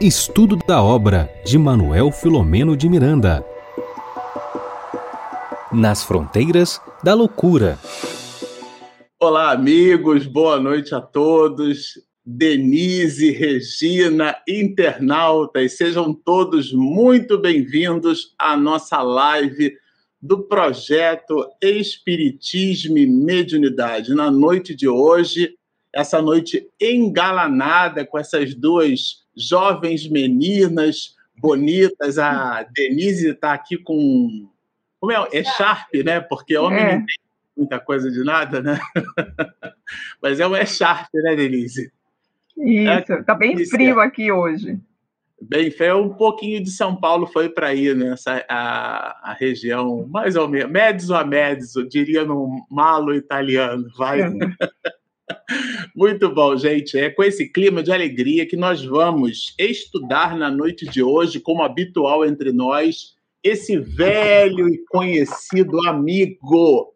Estudo da obra de Manuel Filomeno de Miranda. Nas fronteiras da loucura. Olá, amigos, boa noite a todos. Denise, Regina, internautas, sejam todos muito bem-vindos à nossa live do projeto Espiritismo e Mediunidade. Na noite de hoje, essa noite engalanada com essas duas jovens meninas bonitas. A Denise está aqui com. Como é? É Sharp, né? Porque homem é. não tem muita coisa de nada, né? Mas é um é Sharp, né, Denise? Isso, está é, bem frio aqui hoje. Bem feio, um pouquinho de São Paulo foi para aí, né? Essa, a, a região, mais ou menos, médios ou a médios, eu diria no malo italiano, vai. É. Muito bom, gente. É com esse clima de alegria que nós vamos estudar na noite de hoje, como habitual entre nós, esse velho e conhecido amigo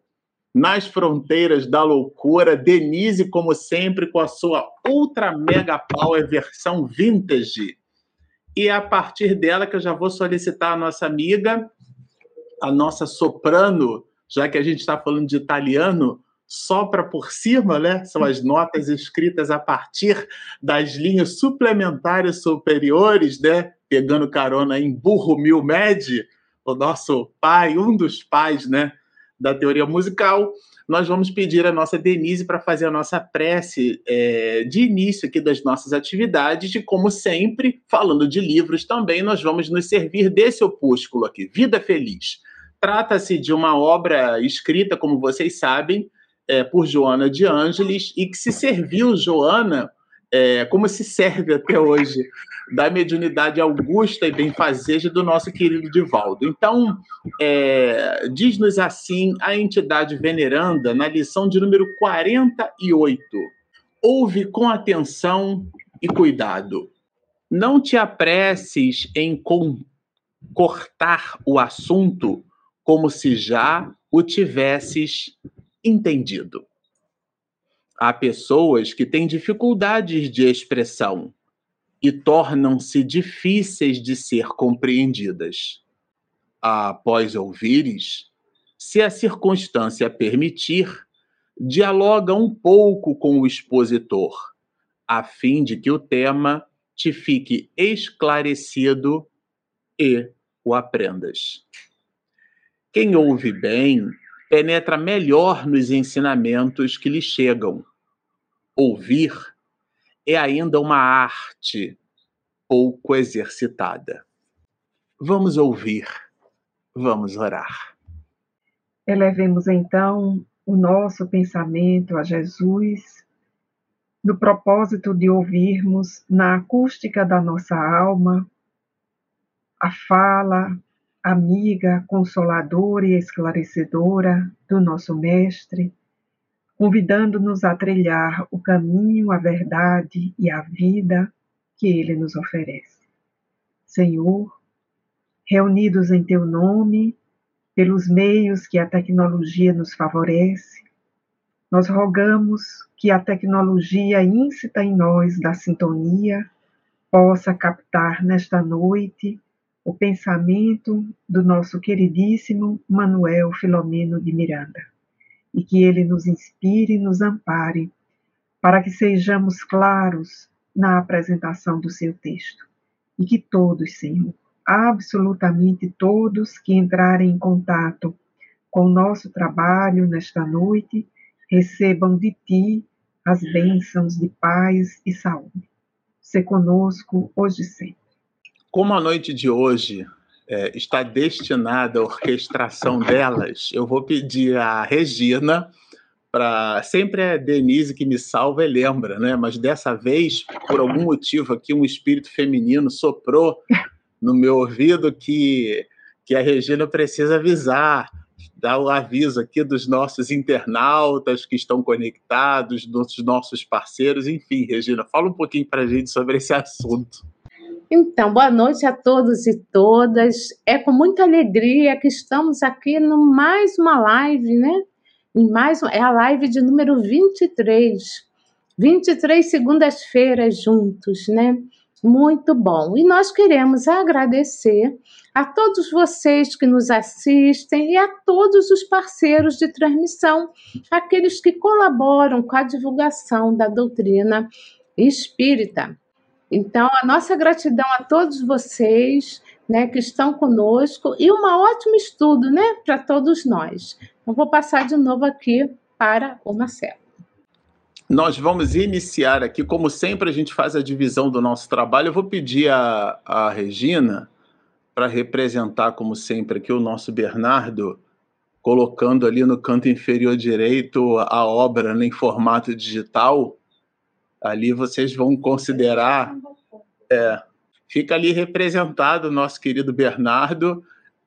nas fronteiras da loucura, Denise, como sempre, com a sua Ultra Mega Power versão vintage. E é a partir dela que eu já vou solicitar a nossa amiga, a nossa soprano, já que a gente está falando de italiano, sopra por cima, né? São as notas escritas a partir das linhas suplementares superiores, né? Pegando carona em Burro Mil Med, o nosso pai, um dos pais, né? Da teoria musical. Nós vamos pedir a nossa Denise para fazer a nossa prece é, de início aqui das nossas atividades, e como sempre, falando de livros também, nós vamos nos servir desse opúsculo aqui, Vida Feliz. Trata-se de uma obra escrita, como vocês sabem, é, por Joana de Ângeles e que se serviu Joana é, como se serve até hoje da mediunidade augusta e benfazeja do nosso querido Divaldo. Então, é, diz-nos assim a entidade veneranda na lição de número 48. Ouve com atenção e cuidado. Não te apresses em cortar o assunto como se já o tivesses entendido. Há pessoas que têm dificuldades de expressão e tornam-se difíceis de ser compreendidas. Após ouvires, se a circunstância permitir, dialoga um pouco com o expositor, a fim de que o tema te fique esclarecido e o aprendas. Quem ouve bem penetra melhor nos ensinamentos que lhe chegam. Ouvir é ainda uma arte pouco exercitada. Vamos ouvir, vamos orar. Elevemos então o nosso pensamento a Jesus, no propósito de ouvirmos na acústica da nossa alma a fala, amiga, consoladora e esclarecedora do nosso Mestre, convidando-nos a trilhar o caminho, a verdade e a vida que ele nos oferece. Senhor, reunidos em teu nome, pelos meios que a tecnologia nos favorece, nós rogamos que a tecnologia incita em nós da sintonia possa captar nesta noite o pensamento do nosso queridíssimo Manuel Filomeno de Miranda, e que ele nos inspire e nos ampare, para que sejamos claros na apresentação do seu texto, e que todos, Senhor, absolutamente todos que entrarem em contato com o nosso trabalho nesta noite, recebam de Ti as bênçãos de paz e saúde. Se conosco hoje e sempre. Como a noite de hoje é, está destinada à orquestração delas, eu vou pedir à Regina para sempre é a Denise que me salva e lembra, né? Mas dessa vez, por algum motivo aqui, um espírito feminino soprou no meu ouvido que que a Regina precisa avisar, dar o aviso aqui dos nossos internautas que estão conectados, dos nossos parceiros, enfim, Regina, fala um pouquinho para a gente sobre esse assunto. Então, boa noite a todos e todas. É com muita alegria que estamos aqui no mais uma live, né? Em mais é a live de número 23. 23 segundas-feiras juntos, né? Muito bom. E nós queremos agradecer a todos vocês que nos assistem e a todos os parceiros de transmissão, aqueles que colaboram com a divulgação da doutrina espírita. Então, a nossa gratidão a todos vocês né, que estão conosco e um ótimo estudo né, para todos nós. Então, vou passar de novo aqui para o Marcelo. Nós vamos iniciar aqui, como sempre a gente faz a divisão do nosso trabalho. Eu vou pedir a, a Regina para representar, como sempre, aqui o nosso Bernardo, colocando ali no canto inferior direito a obra né, em formato digital. Ali vocês vão considerar. É, fica ali representado o nosso querido Bernardo.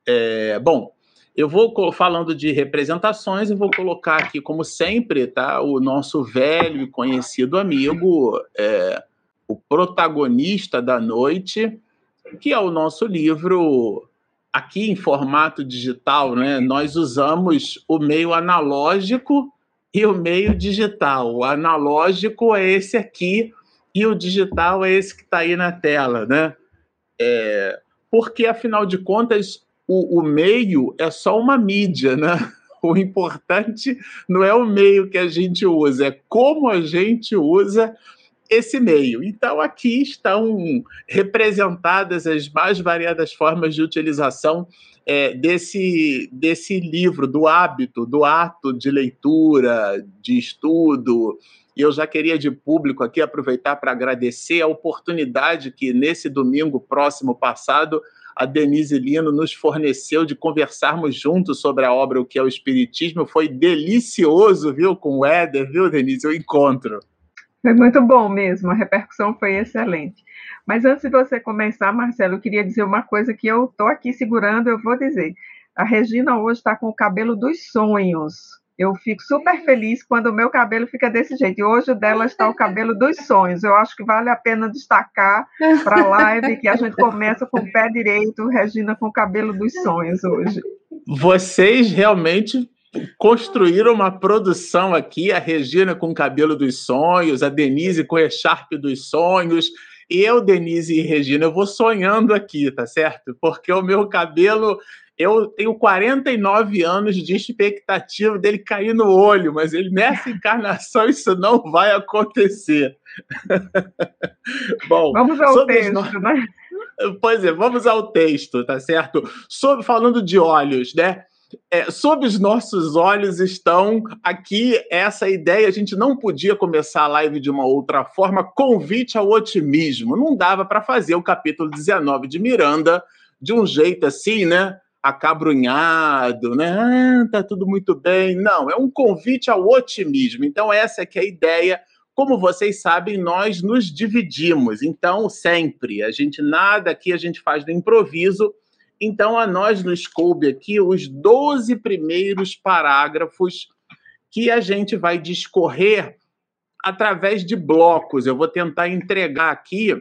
É, bom, eu vou falando de representações e vou colocar aqui, como sempre, tá, o nosso velho e conhecido amigo, é, o protagonista da noite, que é o nosso livro aqui em formato digital, né? Nós usamos o meio analógico e o meio digital. O analógico é esse aqui e o digital é esse que está aí na tela, né? É, porque afinal de contas o, o meio é só uma mídia, né? O importante não é o meio que a gente usa, é como a gente usa esse meio. Então, aqui estão representadas as mais variadas formas de utilização é, desse, desse livro, do hábito, do ato de leitura, de estudo. E eu já queria, de público, aqui aproveitar para agradecer a oportunidade que, nesse domingo próximo passado, a Denise Lino nos forneceu de conversarmos juntos sobre a obra O que é o Espiritismo. Foi delicioso, viu, com o Éder, viu, Denise, o encontro. Foi muito bom mesmo, a repercussão foi excelente. Mas antes de você começar, Marcelo, eu queria dizer uma coisa que eu estou aqui segurando, eu vou dizer. A Regina hoje está com o cabelo dos sonhos. Eu fico super feliz quando o meu cabelo fica desse jeito. E hoje o dela está o cabelo dos sonhos. Eu acho que vale a pena destacar para a live que a gente começa com o pé direito, Regina com o cabelo dos sonhos hoje. Vocês realmente construíram uma produção aqui, a Regina com o cabelo dos sonhos, a Denise com o echarpe dos sonhos. Eu, Denise e Regina, eu vou sonhando aqui, tá certo? Porque o meu cabelo eu tenho 49 anos de expectativa dele cair no olho, mas ele nessa encarnação isso não vai acontecer. Bom, vamos ao texto, nós... né? Pois é, vamos ao texto, tá certo? Sobre falando de olhos, né? É, sob os nossos olhos estão aqui essa ideia. A gente não podia começar a live de uma outra forma. Convite ao otimismo. Não dava para fazer o capítulo 19 de Miranda de um jeito assim, né? acabrunhado, né? Ah, tá tudo muito bem. Não, é um convite ao otimismo. Então, essa é que é a ideia. Como vocês sabem, nós nos dividimos. Então, sempre, a gente nada aqui a gente faz do improviso. Então, a nós nos coube aqui os 12 primeiros parágrafos que a gente vai discorrer através de blocos. Eu vou tentar entregar aqui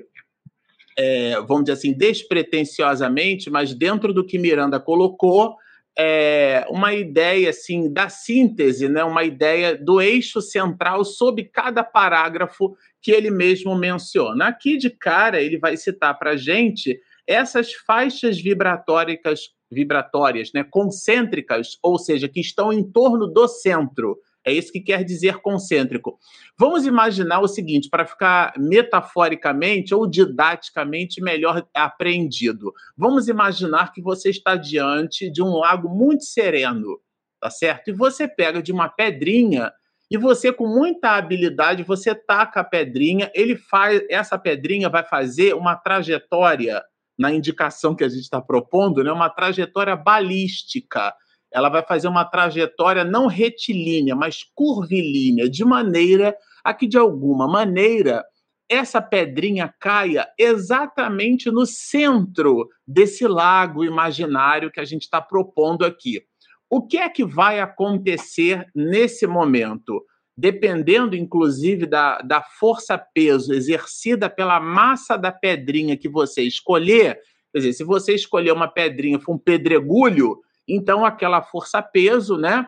é, vamos dizer assim, despretensiosamente, mas dentro do que Miranda colocou, é, uma ideia assim da síntese, né, uma ideia do eixo central sobre cada parágrafo que ele mesmo menciona. Aqui de cara ele vai citar para a gente essas faixas vibratórias, vibratórias, né, concêntricas, ou seja, que estão em torno do centro. É isso que quer dizer concêntrico. Vamos imaginar o seguinte, para ficar metaforicamente ou didaticamente melhor apreendido. Vamos imaginar que você está diante de um lago muito sereno, tá certo? E você pega de uma pedrinha e você com muita habilidade você taca a pedrinha, ele faz essa pedrinha vai fazer uma trajetória na indicação que a gente está propondo, né? Uma trajetória balística ela vai fazer uma trajetória não retilínea, mas curvilínea, de maneira a que, de alguma maneira, essa pedrinha caia exatamente no centro desse lago imaginário que a gente está propondo aqui. O que é que vai acontecer nesse momento? Dependendo, inclusive, da, da força-peso exercida pela massa da pedrinha que você escolher, quer dizer, se você escolher uma pedrinha for um pedregulho, então, aquela força-peso, né?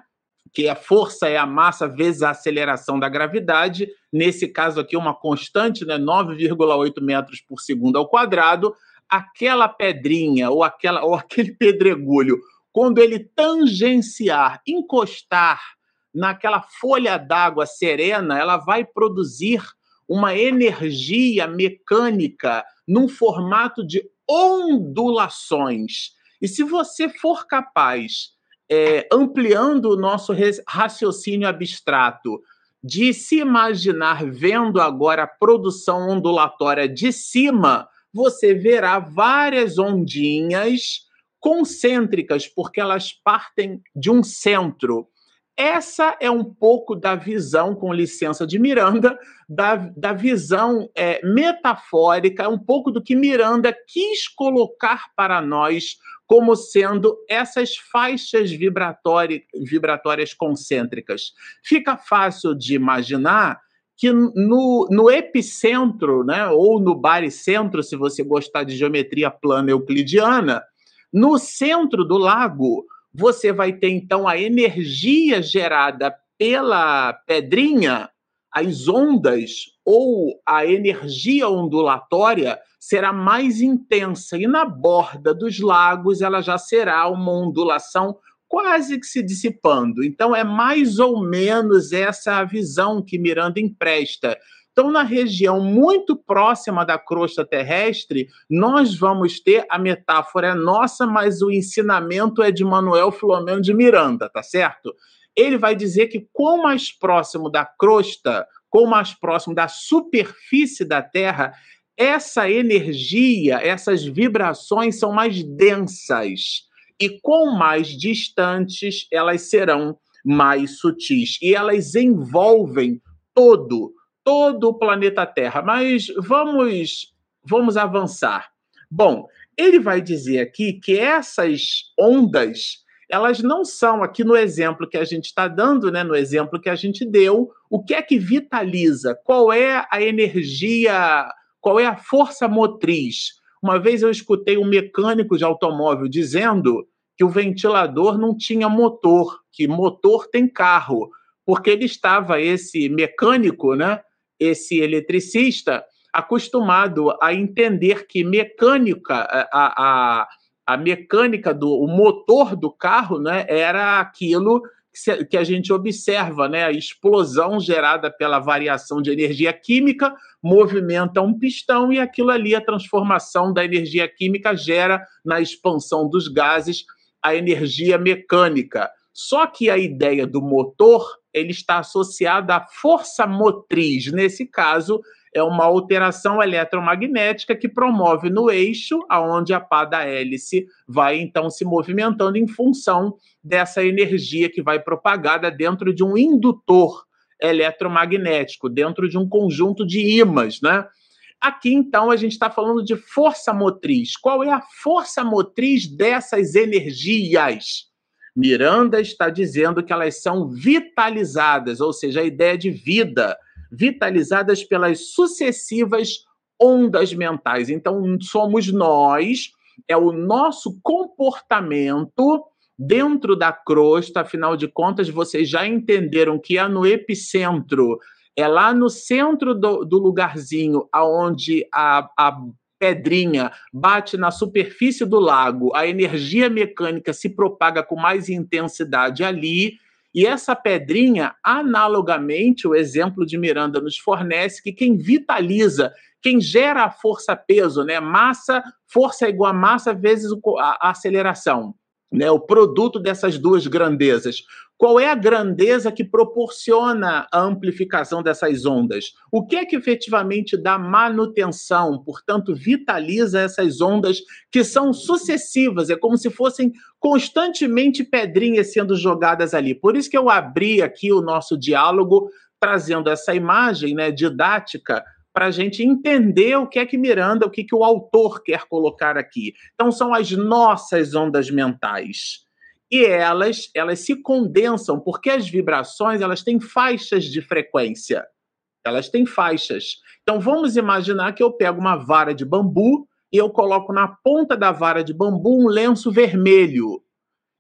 que a força é a massa vezes a aceleração da gravidade, nesse caso aqui uma constante, né, 9,8 metros por segundo ao quadrado, aquela pedrinha ou, aquela, ou aquele pedregulho, quando ele tangenciar, encostar naquela folha d'água serena, ela vai produzir uma energia mecânica num formato de ondulações. E se você for capaz é, ampliando o nosso raciocínio abstrato, de se imaginar vendo agora a produção ondulatória de cima, você verá várias ondinhas concêntricas, porque elas partem de um centro. Essa é um pouco da visão, com licença de Miranda, da, da visão é, metafórica, um pouco do que Miranda quis colocar para nós como sendo essas faixas vibratórias, vibratórias concêntricas. Fica fácil de imaginar que no, no epicentro, né, ou no baricentro, se você gostar de geometria plana euclidiana, no centro do lago, você vai ter então a energia gerada pela pedrinha, as ondas ou a energia ondulatória será mais intensa e na borda dos lagos ela já será uma ondulação quase que se dissipando. Então é mais ou menos essa a visão que Miranda empresta. Então, na região muito próxima da crosta terrestre, nós vamos ter a metáfora é nossa, mas o ensinamento é de Manuel Filomeno de Miranda, tá certo? Ele vai dizer que quanto mais próximo da crosta, quanto mais próximo da superfície da Terra, essa energia, essas vibrações são mais densas. E com mais distantes, elas serão mais sutis. E elas envolvem todo, todo o planeta Terra. Mas vamos, vamos avançar. Bom, ele vai dizer aqui que essas ondas, elas não são, aqui no exemplo que a gente está dando, né, no exemplo que a gente deu, o que é que vitaliza? Qual é a energia qual é a força motriz? Uma vez eu escutei um mecânico de automóvel dizendo que o ventilador não tinha motor, que motor tem carro, porque ele estava, esse mecânico, né, esse eletricista, acostumado a entender que mecânica, a, a, a mecânica do o motor do carro né, era aquilo que a gente observa, né? A explosão gerada pela variação de energia química movimenta um pistão e aquilo ali, a transformação da energia química gera na expansão dos gases a energia mecânica. Só que a ideia do motor ele está associada à força motriz. Nesse caso, é uma alteração eletromagnética que promove no eixo, aonde a pá da hélice vai então se movimentando em função dessa energia que vai propagada dentro de um indutor eletromagnético, dentro de um conjunto de ímãs, né? Aqui, então, a gente está falando de força motriz. Qual é a força motriz dessas energias? Miranda está dizendo que elas são vitalizadas, ou seja, a ideia de vida vitalizadas pelas sucessivas ondas mentais. Então, somos nós, é o nosso comportamento dentro da crosta, afinal de contas, vocês já entenderam que é no epicentro, é lá no centro do, do lugarzinho aonde a, a pedrinha bate na superfície do lago, a energia mecânica se propaga com mais intensidade ali e essa pedrinha, analogamente, o exemplo de Miranda nos fornece que quem vitaliza, quem gera a força-peso, né? Massa, força igual a massa vezes a aceleração né, o produto dessas duas grandezas. Qual é a grandeza que proporciona a amplificação dessas ondas? O que é que efetivamente dá manutenção, portanto, vitaliza essas ondas que são sucessivas? É como se fossem constantemente pedrinhas sendo jogadas ali. Por isso que eu abri aqui o nosso diálogo trazendo essa imagem né, didática para a gente entender o que é que Miranda, o que, que o autor quer colocar aqui. Então, são as nossas ondas mentais. E elas, elas se condensam, porque as vibrações elas têm faixas de frequência. Elas têm faixas. Então, vamos imaginar que eu pego uma vara de bambu e eu coloco na ponta da vara de bambu um lenço vermelho.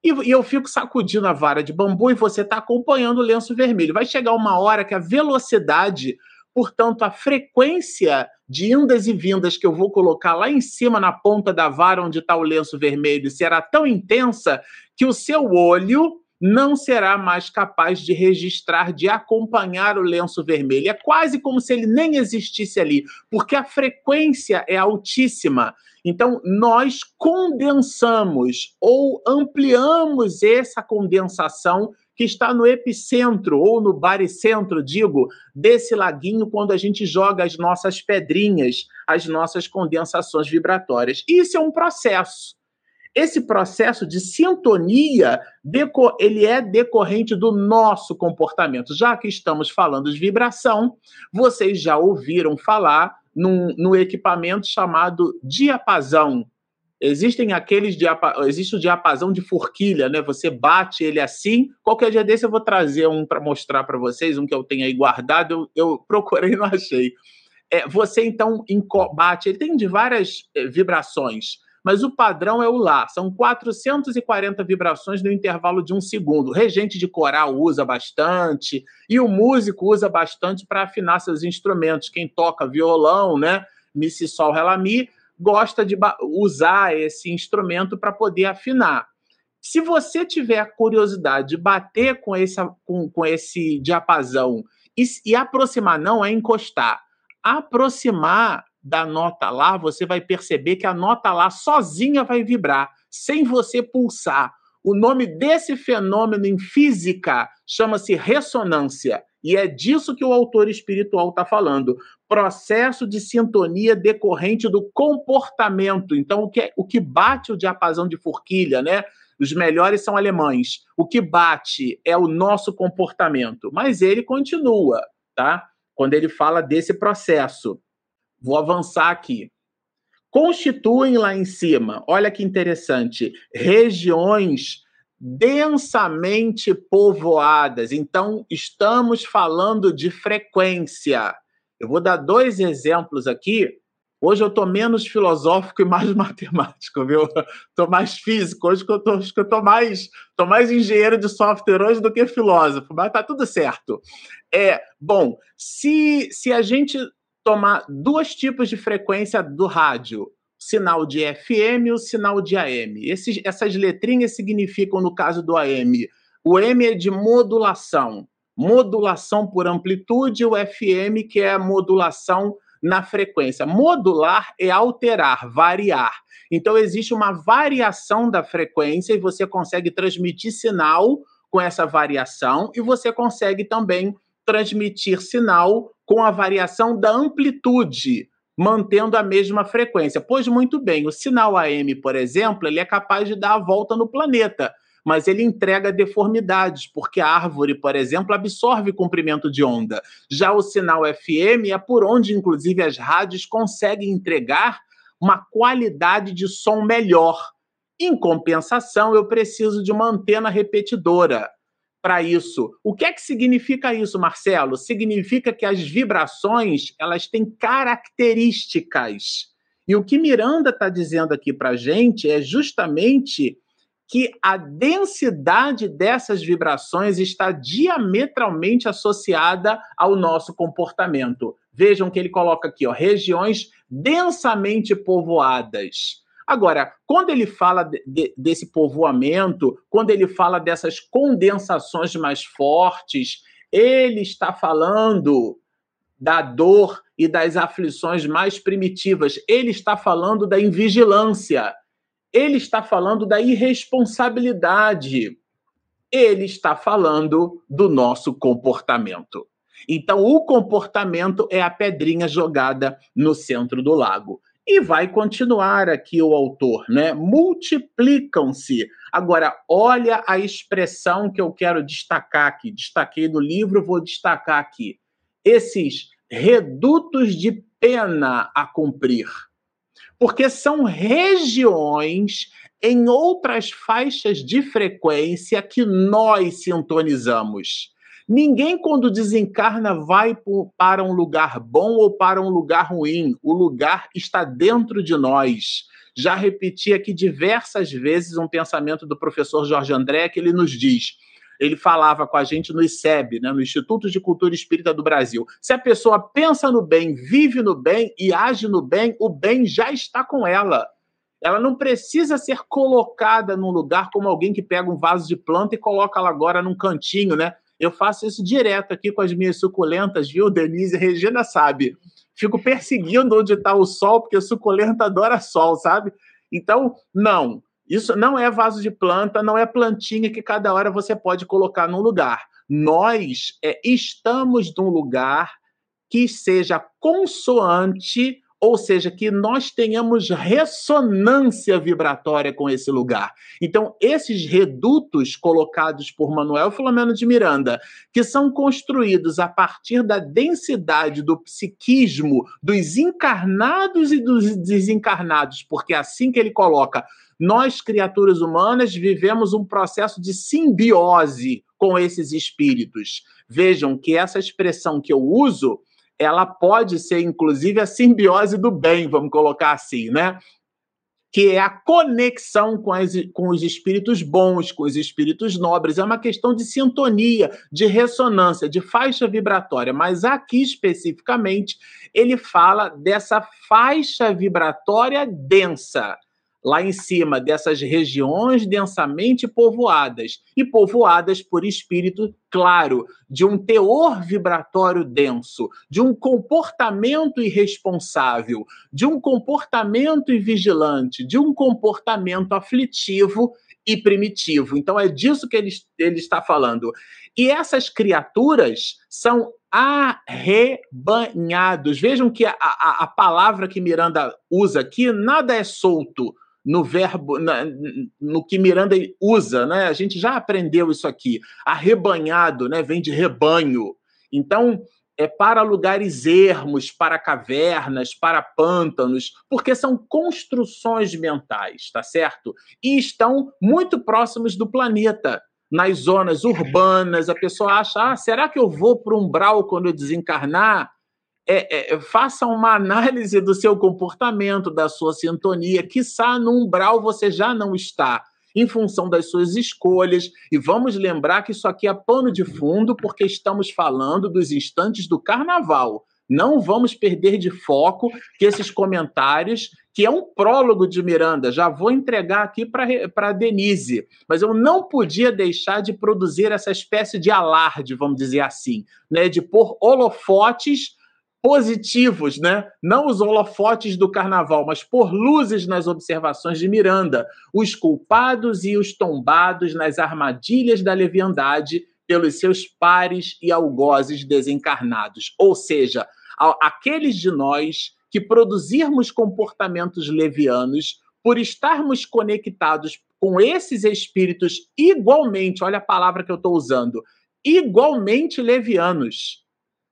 e, e eu fico sacudindo a vara de bambu e você está acompanhando o lenço vermelho. Vai chegar uma hora que a velocidade, portanto, a frequência de indas e vindas que eu vou colocar lá em cima na ponta da vara onde está o lenço vermelho será tão intensa que o seu olho não será mais capaz de registrar, de acompanhar o lenço vermelho. É quase como se ele nem existisse ali, porque a frequência é altíssima. Então, nós condensamos ou ampliamos essa condensação que está no epicentro ou no baricentro, digo, desse laguinho quando a gente joga as nossas pedrinhas, as nossas condensações vibratórias. Isso é um processo. Esse processo de sintonia, ele é decorrente do nosso comportamento. Já que estamos falando de vibração, vocês já ouviram falar num, no equipamento chamado diapasão. Existem aqueles diapa... existe o diapasão de forquilha, né? Você bate ele assim. Qualquer dia desse eu vou trazer um para mostrar para vocês, um que eu tenho aí guardado. Eu, eu procurei e não achei. É, você então bate, ele tem de várias é, vibrações mas o padrão é o Lá. São 440 vibrações no intervalo de um segundo. O regente de coral usa bastante e o músico usa bastante para afinar seus instrumentos. Quem toca violão, né, mi, si, sol, ré, lá, mi, gosta de usar esse instrumento para poder afinar. Se você tiver curiosidade de bater com esse, com, com esse diapasão e, e aproximar, não é encostar, aproximar da nota lá, você vai perceber que a nota lá sozinha vai vibrar, sem você pulsar. O nome desse fenômeno em física chama-se ressonância. E é disso que o autor espiritual está falando. Processo de sintonia decorrente do comportamento. Então, o que, é, o que bate o diapasão de forquilha, né? Os melhores são alemães. O que bate é o nosso comportamento. Mas ele continua, tá? Quando ele fala desse processo. Vou avançar aqui. Constituem lá em cima, olha que interessante, regiões densamente povoadas. Então, estamos falando de frequência. Eu vou dar dois exemplos aqui. Hoje eu estou menos filosófico e mais matemático, viu? Estou mais físico. Hoje que eu estou mais, tô mais engenheiro de software hoje do que filósofo, mas tá tudo certo. É, bom, se, se a gente tomar dois tipos de frequência do rádio, sinal de FM e o sinal de AM. Esses, essas letrinhas significam, no caso do AM, o M é de modulação, modulação por amplitude, o FM, que é a modulação na frequência. Modular é alterar, variar. Então, existe uma variação da frequência e você consegue transmitir sinal com essa variação e você consegue também transmitir sinal com a variação da amplitude, mantendo a mesma frequência. Pois muito bem, o sinal AM, por exemplo, ele é capaz de dar a volta no planeta, mas ele entrega deformidades, porque a árvore, por exemplo, absorve comprimento de onda. Já o sinal FM é por onde, inclusive, as rádios conseguem entregar uma qualidade de som melhor. Em compensação, eu preciso de uma antena repetidora para isso. O que é que significa isso, Marcelo? Significa que as vibrações elas têm características. E o que Miranda está dizendo aqui para gente é justamente que a densidade dessas vibrações está diametralmente associada ao nosso comportamento. Vejam que ele coloca aqui, ó, regiões densamente povoadas. Agora, quando ele fala de, de, desse povoamento, quando ele fala dessas condensações mais fortes, ele está falando da dor e das aflições mais primitivas. Ele está falando da invigilância. Ele está falando da irresponsabilidade. Ele está falando do nosso comportamento. Então, o comportamento é a pedrinha jogada no centro do lago. E vai continuar aqui o autor, né? Multiplicam-se. Agora, olha a expressão que eu quero destacar aqui. Destaquei no livro, vou destacar aqui. Esses redutos de pena a cumprir. Porque são regiões em outras faixas de frequência que nós sintonizamos. Ninguém, quando desencarna, vai para um lugar bom ou para um lugar ruim. O lugar está dentro de nós. Já repeti aqui diversas vezes um pensamento do professor Jorge André que ele nos diz ele falava com a gente no ICEB, né, no Instituto de Cultura Espírita do Brasil. Se a pessoa pensa no bem, vive no bem e age no bem, o bem já está com ela. Ela não precisa ser colocada num lugar como alguém que pega um vaso de planta e coloca ela agora num cantinho, né? Eu faço isso direto aqui com as minhas suculentas, viu? Denise Regina sabe. Fico perseguindo onde está o sol, porque suculenta adora sol, sabe? Então, não. Isso não é vaso de planta, não é plantinha que cada hora você pode colocar num lugar. Nós é, estamos num lugar que seja consoante, ou seja, que nós tenhamos ressonância vibratória com esse lugar. Então, esses redutos colocados por Manuel Filomeno de Miranda, que são construídos a partir da densidade do psiquismo dos encarnados e dos desencarnados, porque é assim que ele coloca nós, criaturas humanas, vivemos um processo de simbiose com esses espíritos. Vejam que essa expressão que eu uso, ela pode ser, inclusive, a simbiose do bem, vamos colocar assim, né? Que é a conexão com, as, com os espíritos bons, com os espíritos nobres. É uma questão de sintonia, de ressonância, de faixa vibratória. Mas aqui, especificamente, ele fala dessa faixa vibratória densa lá em cima dessas regiões densamente povoadas e povoadas por espírito claro, de um teor vibratório denso, de um comportamento irresponsável, de um comportamento invigilante, de um comportamento aflitivo e primitivo. Então é disso que ele, ele está falando. E essas criaturas são arrebanhados. Vejam que a, a, a palavra que Miranda usa aqui nada é solto no verbo, na, no que Miranda usa, né? A gente já aprendeu isso aqui. Arrebanhado, né? Vem de rebanho. Então, é para lugares ermos, para cavernas, para pântanos, porque são construções mentais, tá certo? E estão muito próximos do planeta. Nas zonas urbanas, a pessoa acha: ah, será que eu vou para um umbral quando eu desencarnar? É, é, faça uma análise do seu comportamento, da sua sintonia, quiçá no umbral você já não está, em função das suas escolhas. E vamos lembrar que isso aqui é pano de fundo, porque estamos falando dos instantes do carnaval. Não vamos perder de foco que esses comentários, que é um prólogo de Miranda, já vou entregar aqui para Denise, mas eu não podia deixar de produzir essa espécie de alarde, vamos dizer assim, né, de pôr holofotes positivos, né? Não os holofotes do carnaval, mas por luzes nas observações de Miranda, os culpados e os tombados nas armadilhas da leviandade pelos seus pares e algozes desencarnados. Ou seja, aqueles de nós que produzirmos comportamentos levianos por estarmos conectados com esses espíritos igualmente, olha a palavra que eu estou usando, igualmente levianos.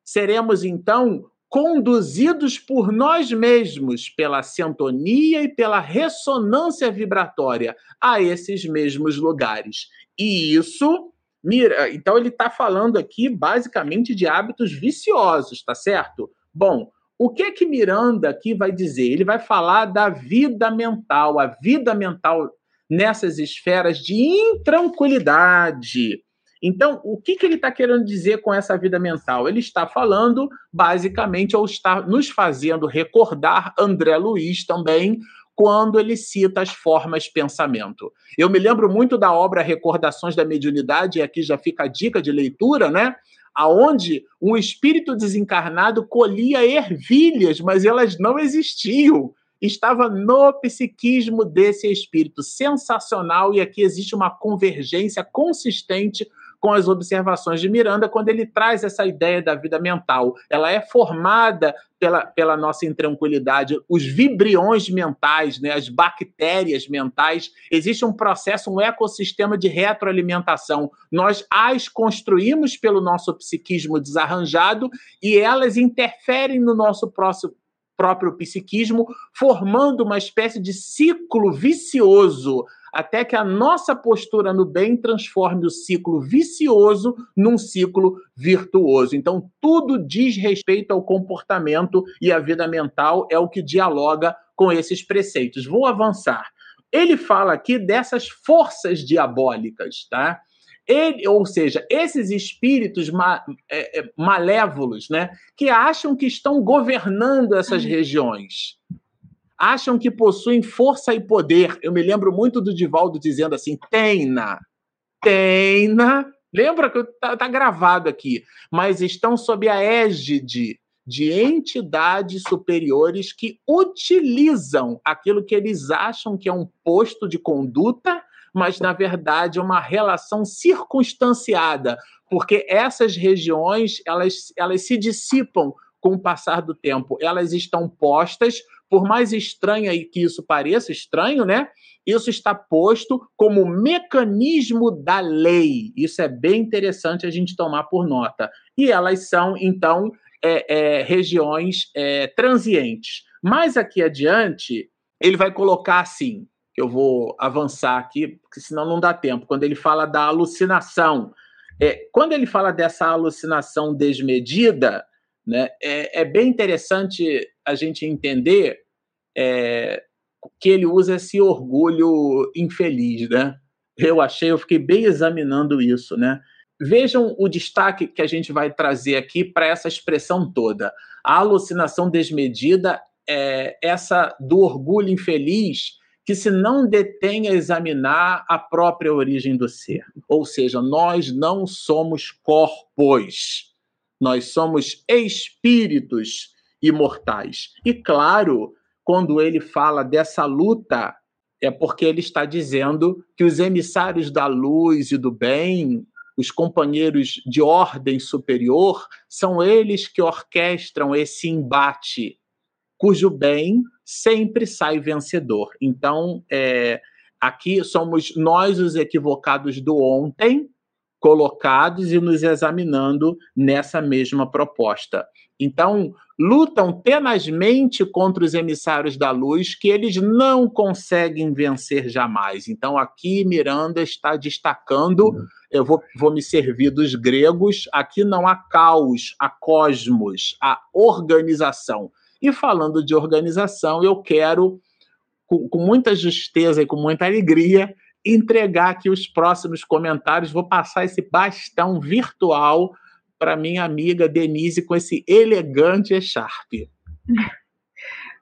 Seremos então conduzidos por nós mesmos, pela sintonia e pela ressonância vibratória a esses mesmos lugares. E isso, mira, então ele está falando aqui basicamente de hábitos viciosos, tá certo? Bom, o que é que Miranda aqui vai dizer? Ele vai falar da vida mental, a vida mental nessas esferas de intranquilidade então, o que, que ele está querendo dizer com essa vida mental? Ele está falando, basicamente, ou está nos fazendo recordar André Luiz também, quando ele cita as formas pensamento. Eu me lembro muito da obra Recordações da Mediunidade, e aqui já fica a dica de leitura, né? Aonde um espírito desencarnado colhia ervilhas, mas elas não existiam estava no psiquismo desse espírito sensacional e aqui existe uma convergência consistente com as observações de Miranda quando ele traz essa ideia da vida mental. Ela é formada pela, pela nossa intranquilidade, os vibriões mentais, né, as bactérias mentais. Existe um processo, um ecossistema de retroalimentação. Nós as construímos pelo nosso psiquismo desarranjado e elas interferem no nosso próximo próprio psiquismo, formando uma espécie de ciclo vicioso até que a nossa postura no bem transforme o ciclo vicioso num ciclo virtuoso. Então, tudo diz respeito ao comportamento e a vida mental é o que dialoga com esses preceitos. Vou avançar. Ele fala aqui dessas forças diabólicas, tá? Ele, ou seja, esses espíritos ma, é, é, malévolos, né, que acham que estão governando essas regiões acham que possuem força e poder. Eu me lembro muito do Divaldo dizendo assim: Teina, Teina. Lembra que está tá gravado aqui, mas estão sob a égide de entidades superiores que utilizam aquilo que eles acham que é um posto de conduta, mas na verdade é uma relação circunstanciada, porque essas regiões elas, elas se dissipam com o passar do tempo, elas estão postas por mais estranha que isso pareça, estranho, né? Isso está posto como mecanismo da lei. Isso é bem interessante a gente tomar por nota. E elas são, então, é, é, regiões é, transientes. Mais aqui adiante, ele vai colocar assim: eu vou avançar aqui, porque senão não dá tempo. Quando ele fala da alucinação, é, quando ele fala dessa alucinação desmedida, né, é, é bem interessante a gente entender é, que ele usa esse orgulho infeliz, né? Eu achei, eu fiquei bem examinando isso, né? Vejam o destaque que a gente vai trazer aqui para essa expressão toda. A alucinação desmedida é essa do orgulho infeliz que se não detém a examinar a própria origem do ser. Ou seja, nós não somos corpos, nós somos espíritos imortais. E claro, quando ele fala dessa luta, é porque ele está dizendo que os emissários da luz e do bem, os companheiros de ordem superior, são eles que orquestram esse embate, cujo bem sempre sai vencedor. Então, é, aqui somos nós os equivocados do ontem, colocados e nos examinando nessa mesma proposta. Então, lutam tenazmente contra os emissários da luz que eles não conseguem vencer jamais. Então, aqui Miranda está destacando, uhum. eu vou, vou me servir dos gregos, aqui não há caos, há cosmos, há organização. E falando de organização, eu quero, com, com muita justeza e com muita alegria, entregar aqui os próximos comentários. Vou passar esse bastão virtual para minha amiga Denise com esse elegante echarpe.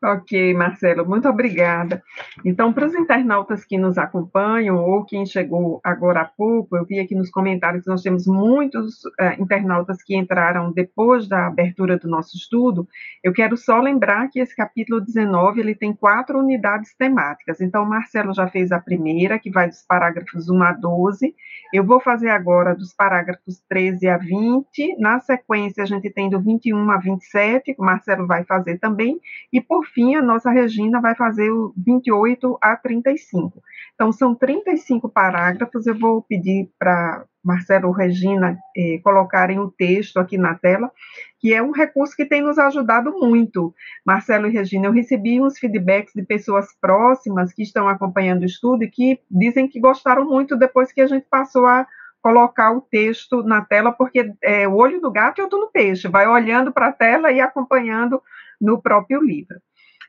Ok, Marcelo, muito obrigada. Então, para os internautas que nos acompanham, ou quem chegou agora há pouco, eu vi aqui nos comentários que nós temos muitos uh, internautas que entraram depois da abertura do nosso estudo. Eu quero só lembrar que esse capítulo 19 ele tem quatro unidades temáticas. Então, o Marcelo já fez a primeira, que vai dos parágrafos 1 a 12. Eu vou fazer agora dos parágrafos 13 a 20. Na sequência, a gente tem do 21 a 27, que o Marcelo vai fazer também. E, por fim, a nossa Regina vai fazer o 28 a 35. Então, são 35 parágrafos. Eu vou pedir para Marcelo ou Regina eh, colocarem o texto aqui na tela, que é um recurso que tem nos ajudado muito. Marcelo e Regina, eu recebi uns feedbacks de pessoas próximas que estão acompanhando o estudo e que dizem que gostaram muito depois que a gente passou a colocar o texto na tela, porque é o olho do gato e estou no peixe, vai olhando para a tela e acompanhando no próprio livro.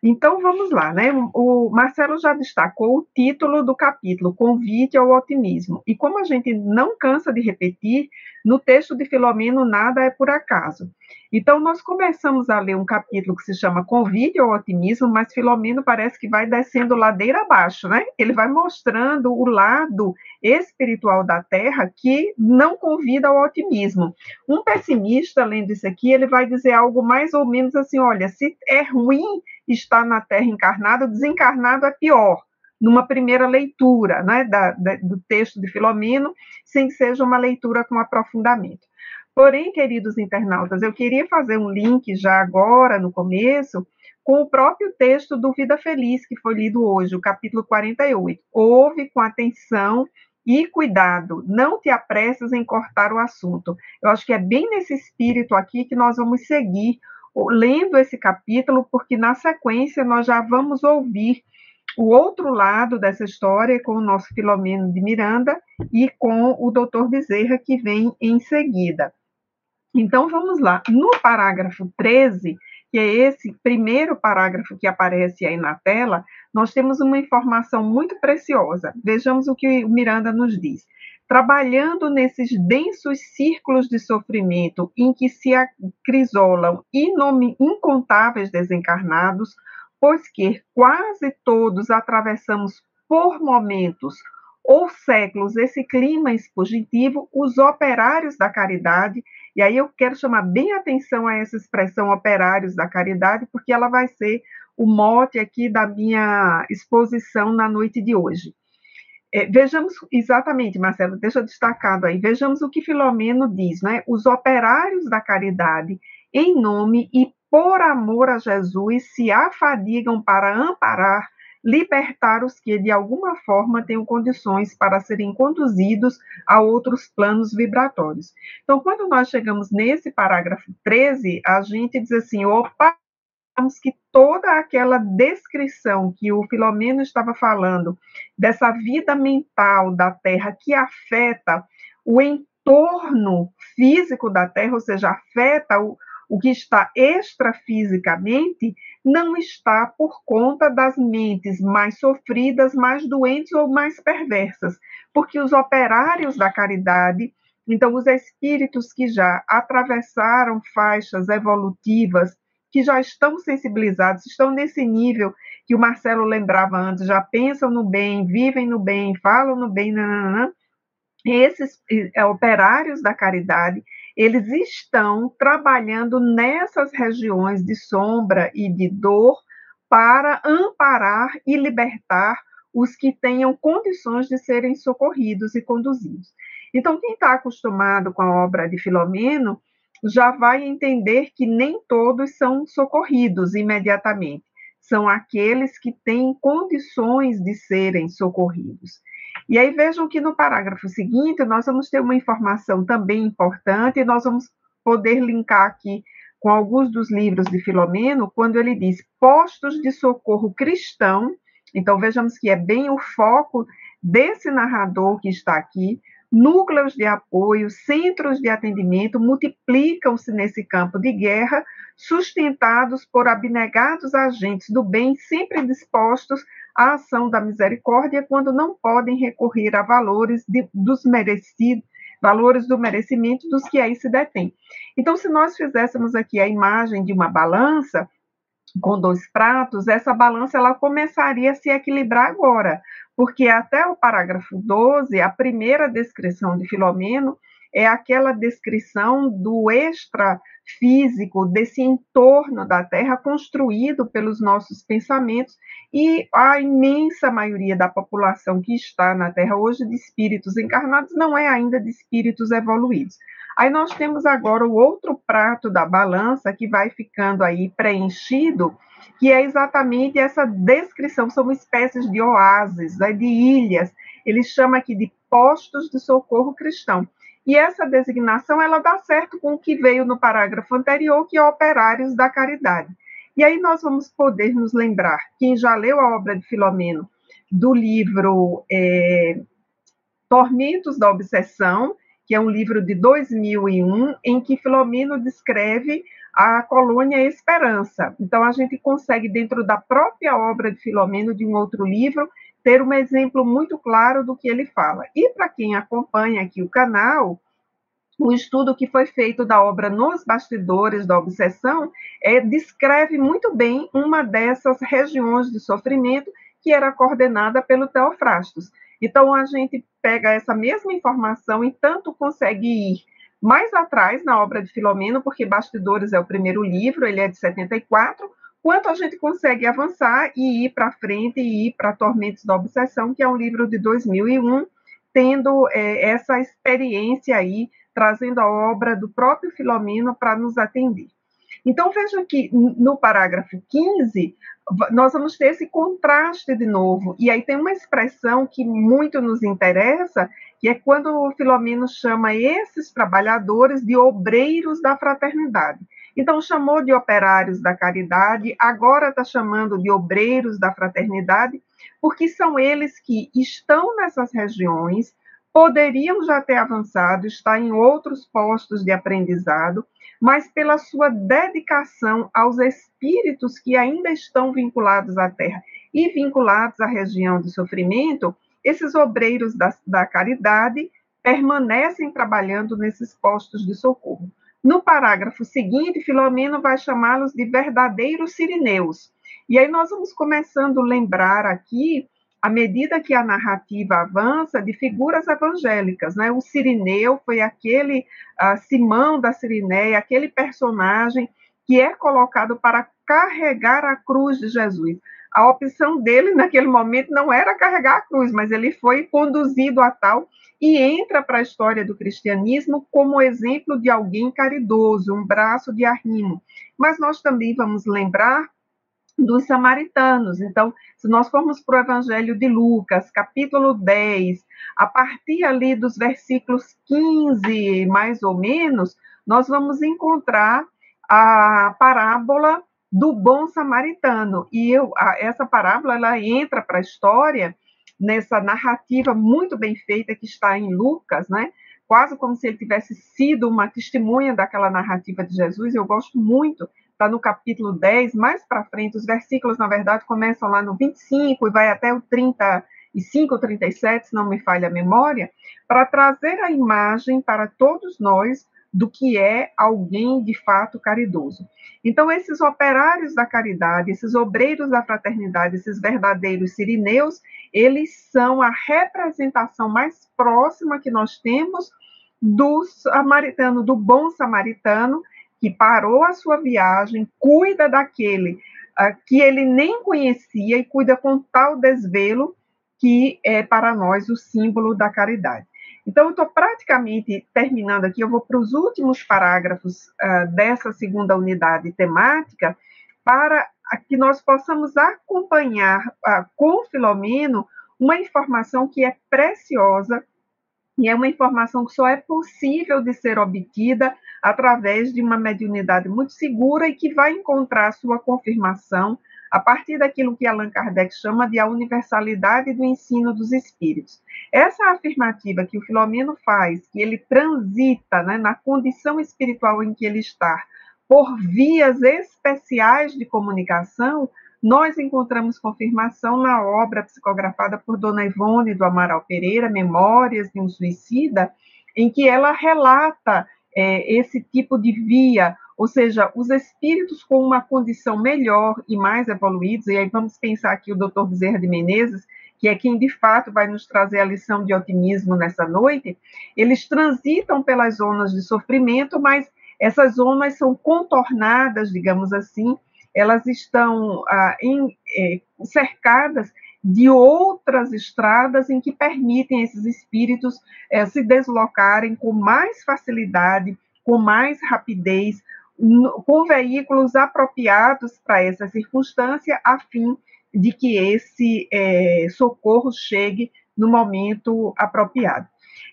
Então vamos lá, né? O Marcelo já destacou o título do capítulo, Convite ao Otimismo. E como a gente não cansa de repetir, no texto de Filomeno nada é por acaso. Então nós começamos a ler um capítulo que se chama Convite ao Otimismo, mas Filomeno parece que vai descendo ladeira abaixo, né? Ele vai mostrando o lado espiritual da Terra que não convida ao otimismo. Um pessimista, lendo isso aqui, ele vai dizer algo mais ou menos assim: olha, se é ruim está na Terra encarnado, desencarnado é pior, numa primeira leitura né, da, da, do texto de Filomeno, sem que seja uma leitura com aprofundamento. Porém, queridos internautas, eu queria fazer um link já agora, no começo, com o próprio texto do Vida Feliz, que foi lido hoje, o capítulo 48. Ouve com atenção e cuidado, não te apressas em cortar o assunto. Eu acho que é bem nesse espírito aqui que nós vamos seguir lendo esse capítulo, porque na sequência nós já vamos ouvir o outro lado dessa história com o nosso Filomeno de Miranda e com o doutor Bezerra, que vem em seguida. Então vamos lá. No parágrafo 13, que é esse primeiro parágrafo que aparece aí na tela, nós temos uma informação muito preciosa. Vejamos o que o Miranda nos diz. Trabalhando nesses densos círculos de sofrimento em que se acrisolam incontáveis desencarnados, pois que quase todos atravessamos por momentos ou séculos esse clima expositivo, os operários da caridade e aí eu quero chamar bem atenção a essa expressão operários da caridade, porque ela vai ser o mote aqui da minha exposição na noite de hoje. É, vejamos exatamente, Marcelo, deixa destacado aí, vejamos o que Filomeno diz, né? Os operários da caridade, em nome e por amor a Jesus, se afadigam para amparar libertar os que, de alguma forma, tenham condições para serem conduzidos a outros planos vibratórios. Então, quando nós chegamos nesse parágrafo 13, a gente diz assim: opa, que toda aquela descrição que o Filomeno estava falando, dessa vida mental da Terra que afeta o entorno físico da Terra, ou seja, afeta o, o que está extrafisicamente não está por conta das mentes mais sofridas, mais doentes ou mais perversas, porque os operários da caridade, então os espíritos que já atravessaram faixas evolutivas, que já estão sensibilizados, estão nesse nível que o Marcelo lembrava antes, já pensam no bem, vivem no bem, falam no bem, nananã, esses é, operários da caridade, eles estão trabalhando nessas regiões de sombra e de dor para amparar e libertar os que tenham condições de serem socorridos e conduzidos. Então, quem está acostumado com a obra de Filomeno já vai entender que nem todos são socorridos imediatamente, são aqueles que têm condições de serem socorridos. E aí vejam que no parágrafo seguinte nós vamos ter uma informação também importante, e nós vamos poder linkar aqui com alguns dos livros de Filomeno, quando ele diz postos de socorro cristão. Então vejamos que é bem o foco desse narrador que está aqui, núcleos de apoio, centros de atendimento multiplicam-se nesse campo de guerra, sustentados por abnegados agentes do bem, sempre dispostos à ação da misericórdia quando não podem recorrer a valores de, dos merecidos, valores do merecimento dos que aí se detêm. Então, se nós fizéssemos aqui a imagem de uma balança, com dois pratos, essa balança ela começaria a se equilibrar agora, porque até o parágrafo 12, a primeira descrição de Filomeno é aquela descrição do extrafísico, desse entorno da Terra construído pelos nossos pensamentos e a imensa maioria da população que está na Terra hoje de espíritos encarnados não é ainda de espíritos evoluídos. Aí nós temos agora o outro prato da balança que vai ficando aí preenchido que é exatamente essa descrição, são espécies de oásis, né, de ilhas, ele chama aqui de postos de socorro cristão. E essa designação ela dá certo com o que veio no parágrafo anterior, que é operários da caridade. E aí nós vamos poder nos lembrar, quem já leu a obra de Filomeno, do livro é, Tormentos da Obsessão, que é um livro de 2001, em que Filomeno descreve a colônia Esperança. Então, a gente consegue, dentro da própria obra de Filomeno, de um outro livro, ter um exemplo muito claro do que ele fala. E para quem acompanha aqui o canal, o estudo que foi feito da obra Nos Bastidores da Obsessão é, descreve muito bem uma dessas regiões de sofrimento que era coordenada pelo Teofrastos. Então, a gente pega essa mesma informação e tanto consegue ir mais atrás na obra de Filomeno, porque Bastidores é o primeiro livro, ele é de 74, quanto a gente consegue avançar e ir para frente e ir para Tormentos da Obsessão, que é um livro de 2001, tendo é, essa experiência aí, trazendo a obra do próprio Filomeno para nos atender. Então, vejam que no parágrafo 15, nós vamos ter esse contraste de novo. E aí tem uma expressão que muito nos interessa, que é quando o Filomeno chama esses trabalhadores de obreiros da fraternidade. Então, chamou de operários da caridade, agora está chamando de obreiros da fraternidade, porque são eles que estão nessas regiões, poderiam já ter avançado, estar em outros postos de aprendizado, mas pela sua dedicação aos espíritos que ainda estão vinculados à Terra e vinculados à região do sofrimento, esses obreiros da, da caridade permanecem trabalhando nesses postos de socorro. No parágrafo seguinte, Filomeno vai chamá-los de verdadeiros sirineus. E aí nós vamos começando a lembrar aqui, à medida que a narrativa avança, de figuras evangélicas. Né? O Sirineu foi aquele uh, Simão da Sirineia, aquele personagem que é colocado para carregar a cruz de Jesus a opção dele naquele momento não era carregar a cruz, mas ele foi conduzido a tal e entra para a história do cristianismo como exemplo de alguém caridoso, um braço de arrimo. Mas nós também vamos lembrar dos samaritanos. Então, se nós formos para o Evangelho de Lucas, capítulo 10, a partir ali dos versículos 15, mais ou menos, nós vamos encontrar a parábola do bom samaritano. E eu, a, essa parábola ela entra para a história nessa narrativa muito bem feita que está em Lucas, né? Quase como se ele tivesse sido uma testemunha daquela narrativa de Jesus. Eu gosto muito. Está no capítulo 10, mais para frente, os versículos, na verdade, começam lá no 25 e vai até o 35, 37, se não me falha a memória, para trazer a imagem para todos nós do que é alguém de fato caridoso. Então, esses operários da caridade, esses obreiros da fraternidade, esses verdadeiros sirineus, eles são a representação mais próxima que nós temos do samaritano, do bom samaritano, que parou a sua viagem, cuida daquele uh, que ele nem conhecia e cuida com tal desvelo que é para nós o símbolo da caridade. Então, eu estou praticamente terminando aqui, eu vou para os últimos parágrafos uh, dessa segunda unidade temática, para que nós possamos acompanhar uh, com Filomeno uma informação que é preciosa e é uma informação que só é possível de ser obtida através de uma mediunidade muito segura e que vai encontrar sua confirmação a partir daquilo que Allan Kardec chama de a universalidade do ensino dos espíritos. Essa afirmativa que o Filomeno faz, que ele transita né, na condição espiritual em que ele está, por vias especiais de comunicação, nós encontramos confirmação na obra psicografada por Dona Ivone do Amaral Pereira, Memórias de um Suicida, em que ela relata é, esse tipo de via, ou seja, os espíritos com uma condição melhor e mais evoluídos, e aí vamos pensar aqui o doutor Bezerra de Menezes, que é quem de fato vai nos trazer a lição de otimismo nessa noite, eles transitam pelas zonas de sofrimento, mas essas zonas são contornadas, digamos assim, elas estão ah, em, é, cercadas de outras estradas em que permitem esses espíritos é, se deslocarem com mais facilidade, com mais rapidez, com veículos apropriados para essa circunstância, a fim de que esse é, socorro chegue no momento apropriado.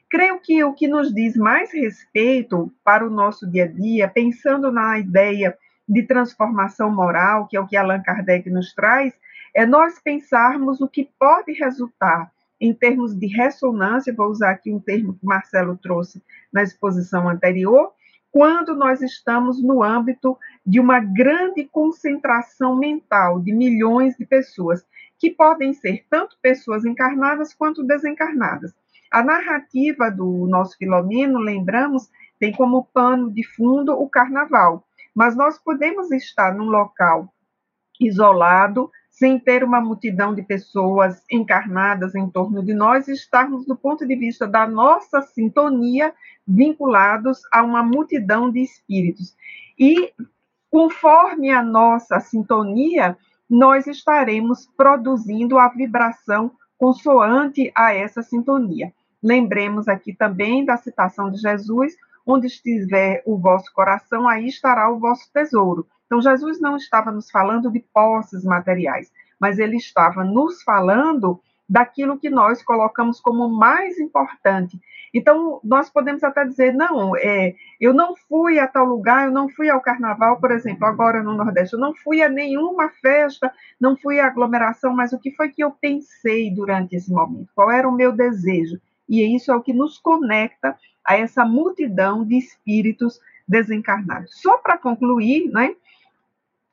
Creio que o que nos diz mais respeito para o nosso dia a dia, pensando na ideia de transformação moral, que é o que Allan Kardec nos traz, é nós pensarmos o que pode resultar em termos de ressonância, vou usar aqui um termo que Marcelo trouxe na exposição anterior, quando nós estamos no âmbito de uma grande concentração mental de milhões de pessoas, que podem ser tanto pessoas encarnadas quanto desencarnadas. A narrativa do nosso Filomeno, lembramos, tem como pano de fundo o carnaval, mas nós podemos estar num local isolado, sem ter uma multidão de pessoas encarnadas em torno de nós, e estarmos, do ponto de vista da nossa sintonia, vinculados a uma multidão de espíritos. E, conforme a nossa sintonia, nós estaremos produzindo a vibração consoante a essa sintonia. Lembremos aqui também da citação de Jesus: onde estiver o vosso coração, aí estará o vosso tesouro. Então, Jesus não estava nos falando de posses materiais, mas ele estava nos falando daquilo que nós colocamos como mais importante. Então, nós podemos até dizer, não, é, eu não fui a tal lugar, eu não fui ao carnaval, por exemplo, agora no Nordeste, eu não fui a nenhuma festa, não fui à aglomeração, mas o que foi que eu pensei durante esse momento? Qual era o meu desejo? E isso é o que nos conecta a essa multidão de espíritos desencarnados. Só para concluir, né,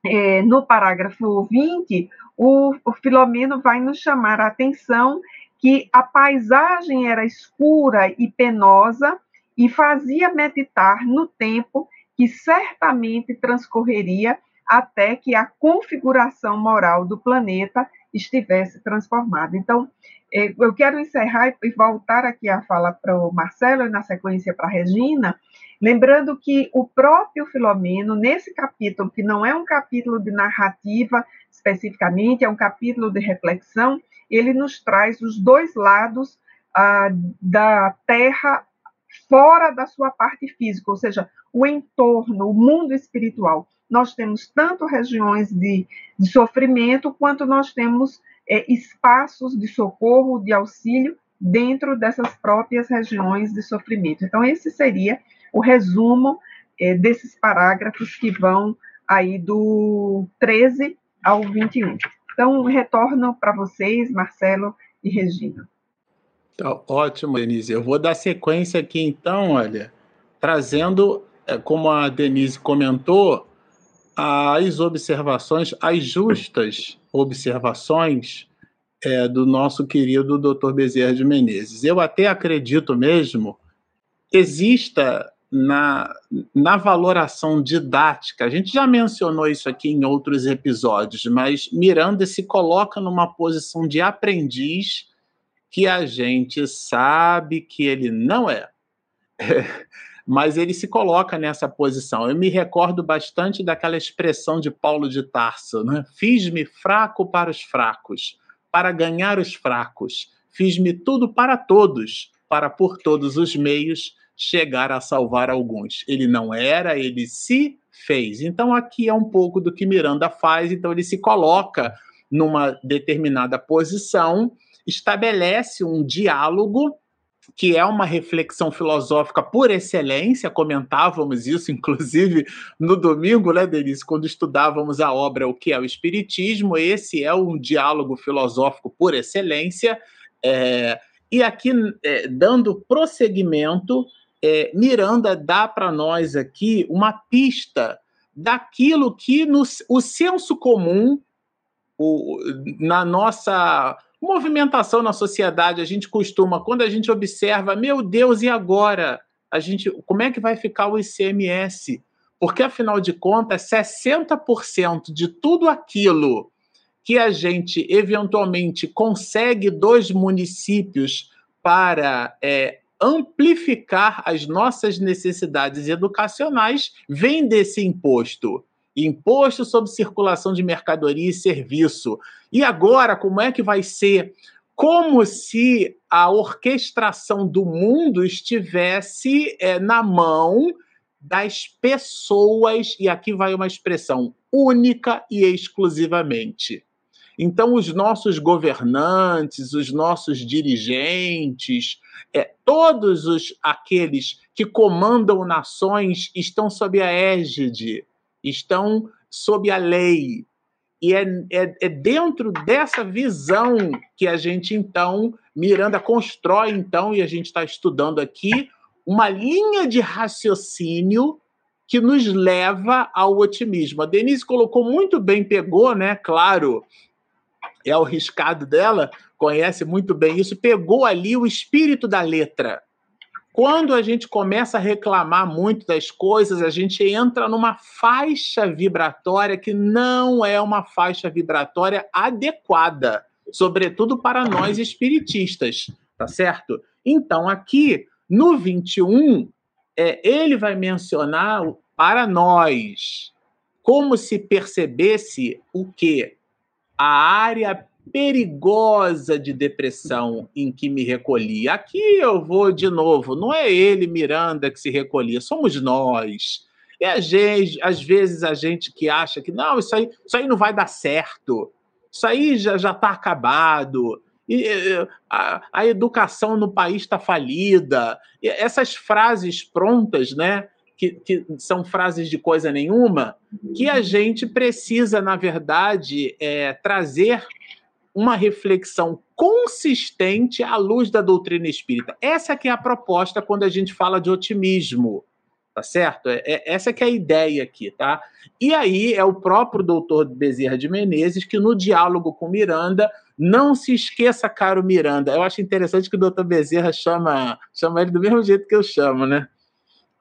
é, no parágrafo 20, o, o Filomeno vai nos chamar a atenção que a paisagem era escura e penosa e fazia meditar no tempo que certamente transcorreria até que a configuração moral do planeta estivesse transformada. Então, eu quero encerrar e voltar aqui a fala para o Marcelo e na sequência para a Regina, lembrando que o próprio Filomeno, nesse capítulo, que não é um capítulo de narrativa especificamente, é um capítulo de reflexão, ele nos traz os dois lados ah, da Terra fora da sua parte física, ou seja, o entorno, o mundo espiritual. Nós temos tanto regiões de, de sofrimento, quanto nós temos é, espaços de socorro, de auxílio, dentro dessas próprias regiões de sofrimento. Então, esse seria o resumo é, desses parágrafos que vão aí do 13 ao 21. Então, retorno para vocês, Marcelo e Regina. Tá ótimo, Denise. Eu vou dar sequência aqui, então, olha, trazendo, é, como a Denise comentou, as observações, as justas observações é, do nosso querido Dr. Bezerra de Menezes. Eu até acredito mesmo exista na, na valoração didática, a gente já mencionou isso aqui em outros episódios, mas Miranda se coloca numa posição de aprendiz que a gente sabe que ele não é. mas ele se coloca nessa posição. Eu me recordo bastante daquela expressão de Paulo de Tarso, né? Fiz-me fraco para os fracos, para ganhar os fracos. Fiz-me tudo para todos, para por todos os meios chegar a salvar alguns. Ele não era, ele se fez. Então aqui é um pouco do que Miranda faz, então ele se coloca numa determinada posição, estabelece um diálogo que é uma reflexão filosófica por excelência, comentávamos isso, inclusive, no domingo, né, Denise, quando estudávamos a obra O que é o Espiritismo, esse é um diálogo filosófico por excelência, é, e aqui, é, dando prosseguimento, é, Miranda dá para nós aqui uma pista daquilo que no, o senso comum, o, na nossa movimentação na sociedade, a gente costuma, quando a gente observa, meu Deus, e agora? A gente, como é que vai ficar o ICMS? Porque, afinal de contas, 60% de tudo aquilo que a gente eventualmente consegue dos municípios para é, amplificar as nossas necessidades educacionais vem desse imposto. Imposto sobre circulação de mercadoria e serviço. E agora, como é que vai ser? Como se a orquestração do mundo estivesse é, na mão das pessoas, e aqui vai uma expressão única e exclusivamente. Então, os nossos governantes, os nossos dirigentes, é, todos os aqueles que comandam nações estão sob a égide, estão sob a lei. E é, é, é, dentro dessa visão que a gente, então, Miranda constrói, então, e a gente está estudando aqui, uma linha de raciocínio que nos leva ao otimismo. A Denise colocou muito bem, pegou, né? Claro, é o riscado dela, conhece muito bem isso, pegou ali o espírito da letra. Quando a gente começa a reclamar muito das coisas, a gente entra numa faixa vibratória que não é uma faixa vibratória adequada, sobretudo para nós espiritistas, tá certo? Então, aqui no 21, é, ele vai mencionar para nós como se percebesse o que a área perigosa de depressão em que me recolhi. Aqui eu vou de novo, não é ele, Miranda, que se recolhia, somos nós. É a gente, às vezes a gente que acha que não, isso aí, isso aí não vai dar certo, isso aí já está acabado. e, a, a, educação no país está falida. E essas frases prontas, né? Que, que, são frases de coisa nenhuma, que a gente precisa, na verdade, é, trazer uma reflexão consistente à luz da doutrina espírita. Essa que é a proposta quando a gente fala de otimismo tá certo? É, é, essa que é a ideia aqui, tá? E aí é o próprio doutor Bezerra de Menezes que no diálogo com Miranda, não se esqueça, caro Miranda, eu acho interessante que o doutor Bezerra chama, chama ele do mesmo jeito que eu chamo, né?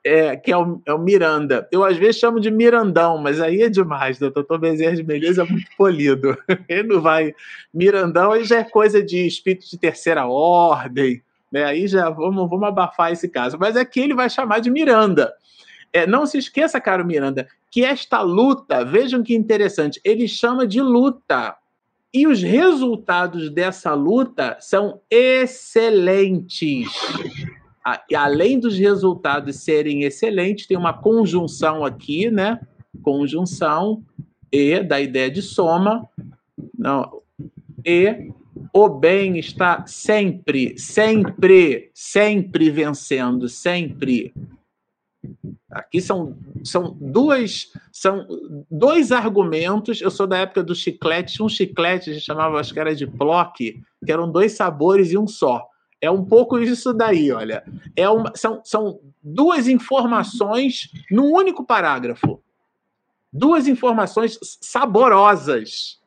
É, que é o, é o Miranda. Eu às vezes chamo de Mirandão, mas aí é demais. O doutor Bezerra de Menezes é muito polido. Ele não vai. Mirandão aí já é coisa de espírito de terceira ordem, né? Aí já vamos, vamos abafar esse caso. Mas é que ele vai chamar de Miranda. É, não se esqueça, caro Miranda, que esta luta, vejam que interessante, ele chama de luta. E os resultados dessa luta são excelentes. E além dos resultados serem excelentes, tem uma conjunção aqui, né? Conjunção e da ideia de soma. Não, e o bem está sempre, sempre, sempre vencendo, sempre. Aqui são, são duas são dois argumentos. Eu sou da época do chiclete, um chiclete a gente chamava, acho que era de bloque, que eram dois sabores e um só. É um pouco isso daí, olha. É uma, são, são duas informações num único parágrafo. Duas informações saborosas.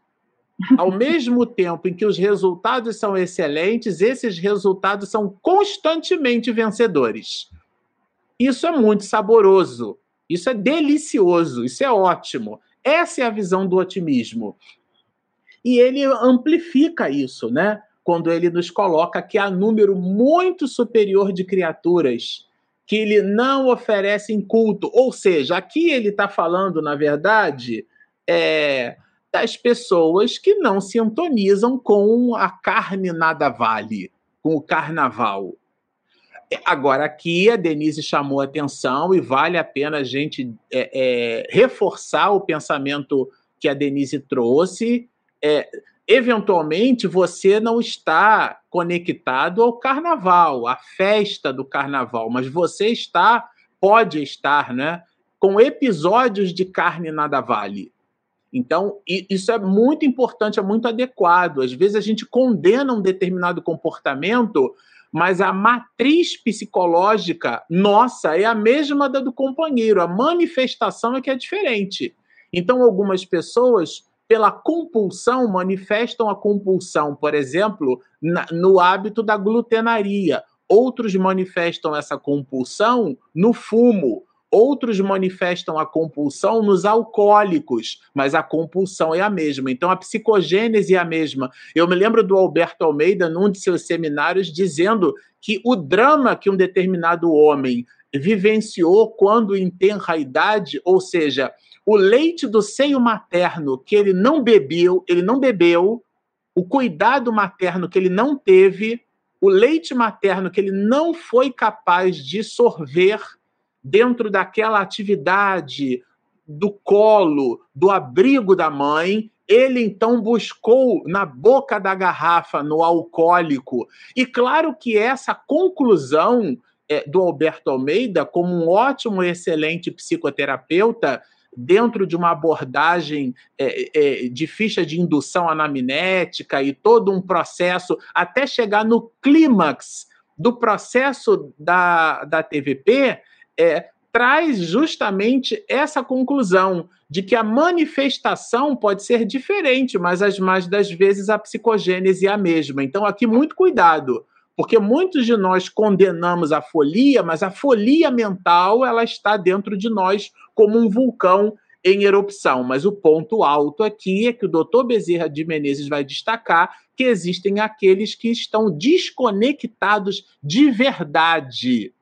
Ao mesmo tempo em que os resultados são excelentes, esses resultados são constantemente vencedores. Isso é muito saboroso, isso é delicioso, isso é ótimo. Essa é a visão do otimismo. E ele amplifica isso, né? Quando ele nos coloca que há número muito superior de criaturas que ele não oferece em culto. Ou seja, aqui ele está falando, na verdade, é, das pessoas que não sintonizam com a carne nada vale, com o carnaval. Agora, aqui a Denise chamou atenção e vale a pena a gente é, é, reforçar o pensamento que a Denise trouxe. É, eventualmente, você não está conectado ao carnaval, à festa do carnaval, mas você está, pode estar, né, com episódios de carne nada vale. Então, isso é muito importante, é muito adequado. Às vezes a gente condena um determinado comportamento, mas a matriz psicológica nossa é a mesma da do companheiro, a manifestação é que é diferente. Então, algumas pessoas, pela compulsão, manifestam a compulsão, por exemplo, na, no hábito da glutenaria. Outros manifestam essa compulsão no fumo Outros manifestam a compulsão nos alcoólicos, mas a compulsão é a mesma. Então a psicogênese é a mesma. Eu me lembro do Alberto Almeida, num de seus seminários, dizendo que o drama que um determinado homem vivenciou quando em tenra idade, ou seja, o leite do seio materno que ele não bebeu, ele não bebeu, o cuidado materno que ele não teve, o leite materno que ele não foi capaz de sorver, dentro daquela atividade do colo, do abrigo da mãe, ele então buscou na boca da garrafa, no alcoólico. E claro que essa conclusão é, do Alberto Almeida, como um ótimo excelente psicoterapeuta, dentro de uma abordagem é, é, de ficha de indução anamnética e todo um processo, até chegar no clímax do processo da, da TVP, é, traz justamente essa conclusão de que a manifestação pode ser diferente, mas as mais das vezes a psicogênese é a mesma. Então, aqui, muito cuidado, porque muitos de nós condenamos a folia, mas a folia mental ela está dentro de nós como um vulcão em erupção. Mas o ponto alto aqui é que o doutor Bezerra de Menezes vai destacar que existem aqueles que estão desconectados de verdade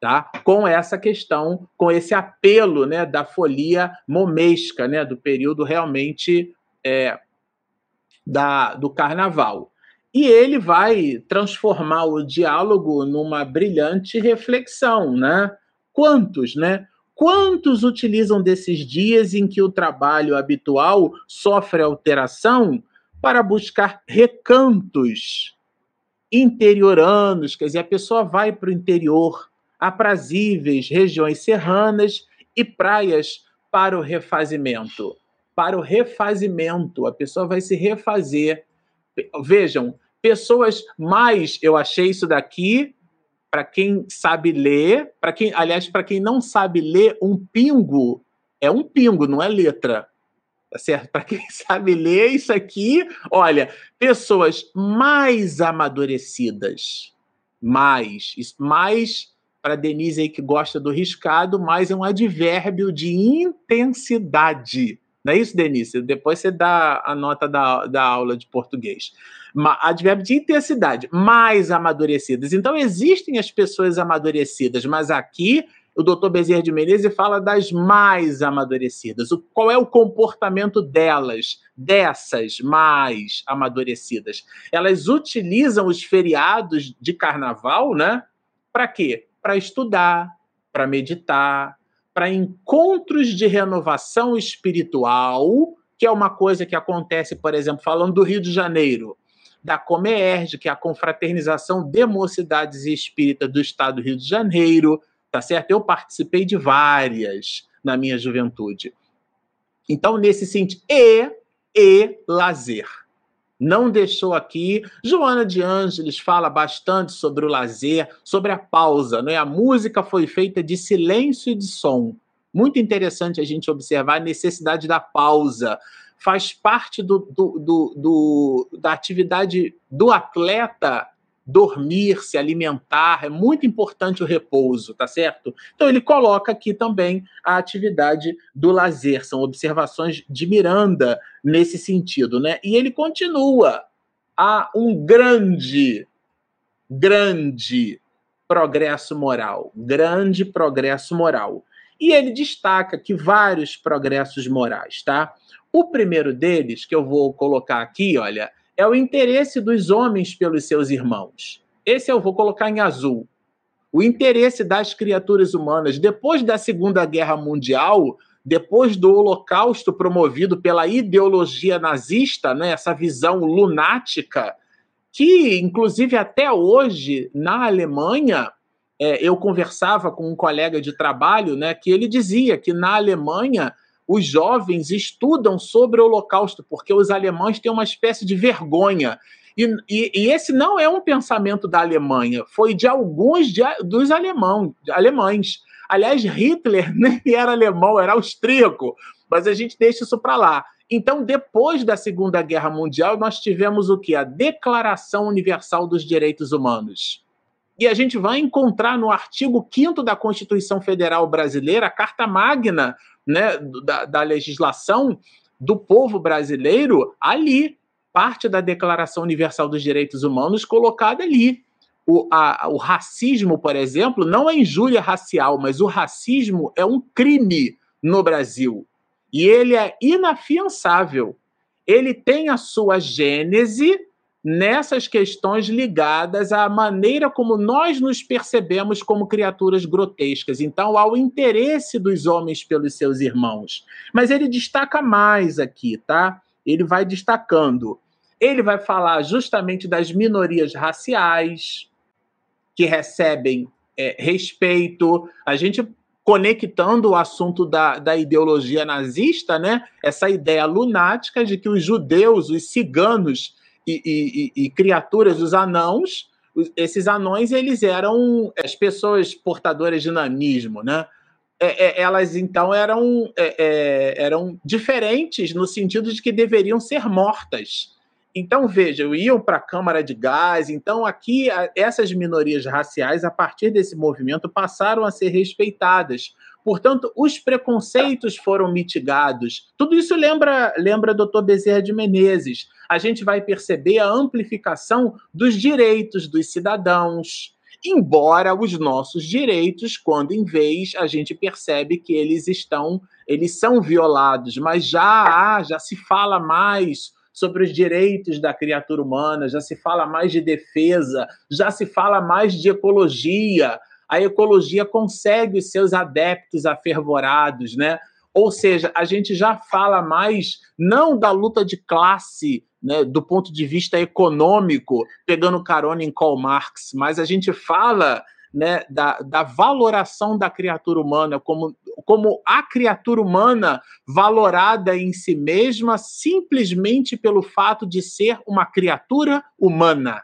tá? com essa questão, com esse apelo né, da folia momesca, né, do período realmente é, da, do carnaval. E ele vai transformar o diálogo numa brilhante reflexão. Né? Quantos, né? Quantos utilizam desses dias em que o trabalho habitual sofre alteração para buscar recantos interioranos, quer dizer, a pessoa vai para o interior, aprazíveis regiões serranas e praias para o refazimento. Para o refazimento, a pessoa vai se refazer. Vejam, pessoas mais, eu achei isso daqui para quem sabe ler, para quem, aliás, para quem não sabe ler, um pingo é um pingo, não é letra. Tá certo? Para quem sabe ler isso aqui, olha, pessoas mais amadurecidas, mais, mais para Denise aí que gosta do riscado, mais é um advérbio de intensidade. Não é isso, Denise? Depois você dá a nota da, da aula de português. Advérbio de intensidade, mais amadurecidas. Então, existem as pessoas amadurecidas, mas aqui o doutor Bezerra de Menezes fala das mais amadurecidas. O, qual é o comportamento delas, dessas mais amadurecidas? Elas utilizam os feriados de carnaval, né? Para quê? Para estudar, para meditar, para encontros de renovação espiritual, que é uma coisa que acontece, por exemplo, falando do Rio de Janeiro, da Comerge, que é a confraternização de mocidades espíritas do estado do Rio de Janeiro, tá certo? Eu participei de várias na minha juventude. Então, nesse sentido, e, e lazer. Não deixou aqui. Joana de Ângeles fala bastante sobre o lazer, sobre a pausa. Não é? A música foi feita de silêncio e de som. Muito interessante a gente observar a necessidade da pausa. Faz parte do, do, do, do da atividade do atleta dormir, se alimentar, é muito importante o repouso, tá certo? Então ele coloca aqui também a atividade do lazer, são observações de Miranda nesse sentido, né? E ele continua há um grande grande progresso moral, grande progresso moral. E ele destaca que vários progressos morais, tá? O primeiro deles, que eu vou colocar aqui, olha, é o interesse dos homens pelos seus irmãos. Esse eu vou colocar em azul. O interesse das criaturas humanas. Depois da Segunda Guerra Mundial, depois do Holocausto promovido pela ideologia nazista, né, essa visão lunática, que inclusive até hoje na Alemanha, é, eu conversava com um colega de trabalho, né, que ele dizia que na Alemanha os jovens estudam sobre o Holocausto, porque os alemães têm uma espécie de vergonha. E, e, e esse não é um pensamento da Alemanha, foi de alguns de, dos alemão, alemães. Aliás, Hitler nem era alemão, era austríaco, mas a gente deixa isso para lá. Então, depois da Segunda Guerra Mundial, nós tivemos o que? A Declaração Universal dos Direitos Humanos. E a gente vai encontrar no artigo 5 da Constituição Federal Brasileira, a Carta Magna né, da, da legislação do povo brasileiro ali, parte da Declaração Universal dos Direitos Humanos colocada ali. O, a, o racismo, por exemplo, não é injúria racial, mas o racismo é um crime no Brasil. E ele é inafiançável. Ele tem a sua gênese nessas questões ligadas à maneira como nós nos percebemos como criaturas grotescas, então ao interesse dos homens pelos seus irmãos. Mas ele destaca mais aqui, tá? Ele vai destacando. Ele vai falar justamente das minorias raciais que recebem é, respeito. A gente conectando o assunto da, da ideologia nazista, né? Essa ideia lunática de que os judeus, os ciganos, e, e, e criaturas, os anãos, esses anões eles eram as pessoas portadoras de nanismo, né? É, é, elas então eram, é, é eram diferentes no sentido de que deveriam ser mortas. Então, veja, iam para a Câmara de Gás. Então, aqui, essas minorias raciais, a partir desse movimento, passaram a ser respeitadas. Portanto, os preconceitos foram mitigados. Tudo isso lembra, lembra Dr. Bezerra de Menezes. A gente vai perceber a amplificação dos direitos dos cidadãos, embora os nossos direitos, quando em vez a gente percebe que eles estão, eles são violados, mas já há, já se fala mais sobre os direitos da criatura humana, já se fala mais de defesa, já se fala mais de ecologia. A ecologia consegue os seus adeptos afervorados, né? Ou seja, a gente já fala mais não da luta de classe né, do ponto de vista econômico, pegando carona em Karl Marx, mas a gente fala né, da, da valoração da criatura humana como, como a criatura humana valorada em si mesma simplesmente pelo fato de ser uma criatura humana.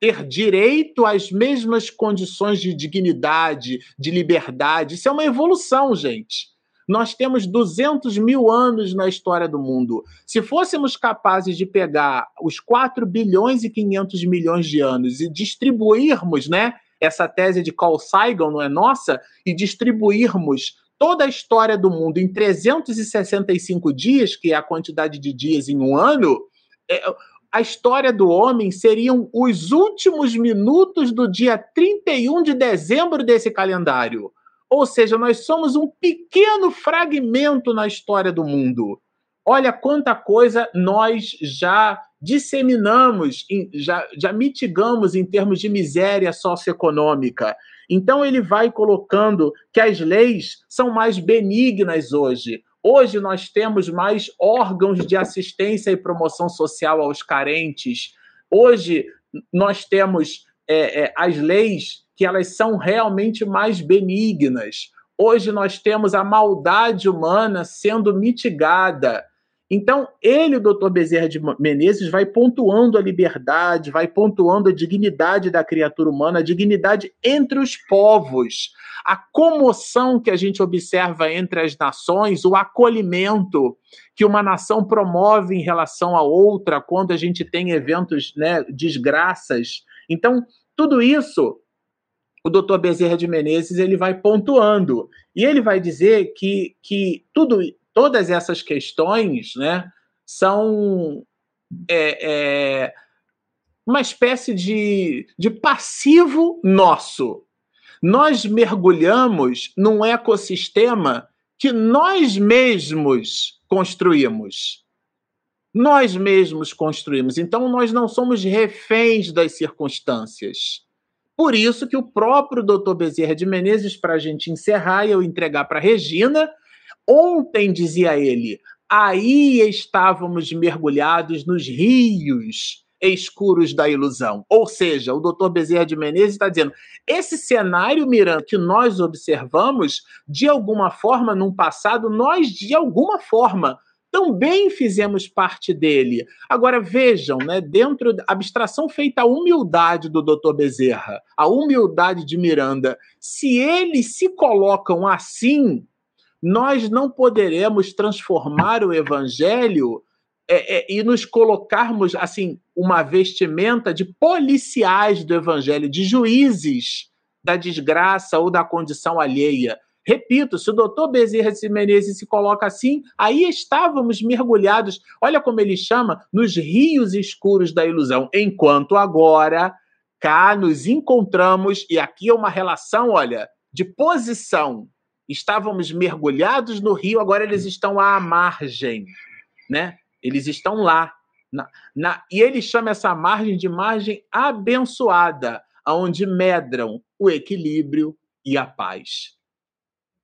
Ter direito às mesmas condições de dignidade, de liberdade. Isso é uma evolução, gente. Nós temos 200 mil anos na história do mundo. Se fôssemos capazes de pegar os 4 bilhões e 500 milhões de anos e distribuirmos, né, essa tese de Carl Sagan, não é nossa, e distribuirmos toda a história do mundo em 365 dias, que é a quantidade de dias em um ano, é, a história do homem seriam os últimos minutos do dia 31 de dezembro desse calendário. Ou seja, nós somos um pequeno fragmento na história do mundo. Olha quanta coisa nós já disseminamos, já, já mitigamos em termos de miséria socioeconômica. Então, ele vai colocando que as leis são mais benignas hoje. Hoje, nós temos mais órgãos de assistência e promoção social aos carentes. Hoje, nós temos é, é, as leis que elas são realmente mais benignas. Hoje nós temos a maldade humana sendo mitigada. Então, ele, o doutor Bezerra de Menezes, vai pontuando a liberdade, vai pontuando a dignidade da criatura humana, a dignidade entre os povos, a comoção que a gente observa entre as nações, o acolhimento que uma nação promove em relação a outra quando a gente tem eventos, né, desgraças. Então, tudo isso o doutor Bezerra de Menezes ele vai pontuando. E ele vai dizer que, que tudo, todas essas questões né, são é, é, uma espécie de, de passivo nosso. Nós mergulhamos num ecossistema que nós mesmos construímos. Nós mesmos construímos. Então, nós não somos reféns das circunstâncias. Por isso que o próprio doutor Bezerra de Menezes, para a gente encerrar e eu entregar para Regina, ontem dizia ele, aí estávamos mergulhados nos rios escuros da ilusão. Ou seja, o doutor Bezerra de Menezes está dizendo, esse cenário, Miranda, que nós observamos, de alguma forma, num passado, nós, de alguma forma, também fizemos parte dele. Agora vejam, né, dentro da abstração feita a humildade do Dr. Bezerra, a humildade de Miranda, se eles se colocam assim, nós não poderemos transformar o evangelho é, é, e nos colocarmos assim uma vestimenta de policiais do evangelho, de juízes da desgraça ou da condição alheia. Repito, se o doutor Bezerra de Menezes se coloca assim, aí estávamos mergulhados, olha como ele chama, nos rios escuros da ilusão, enquanto agora cá nos encontramos, e aqui é uma relação, olha, de posição. Estávamos mergulhados no rio, agora eles estão à margem, né? Eles estão lá. Na, na, e ele chama essa margem de margem abençoada, aonde medram o equilíbrio e a paz.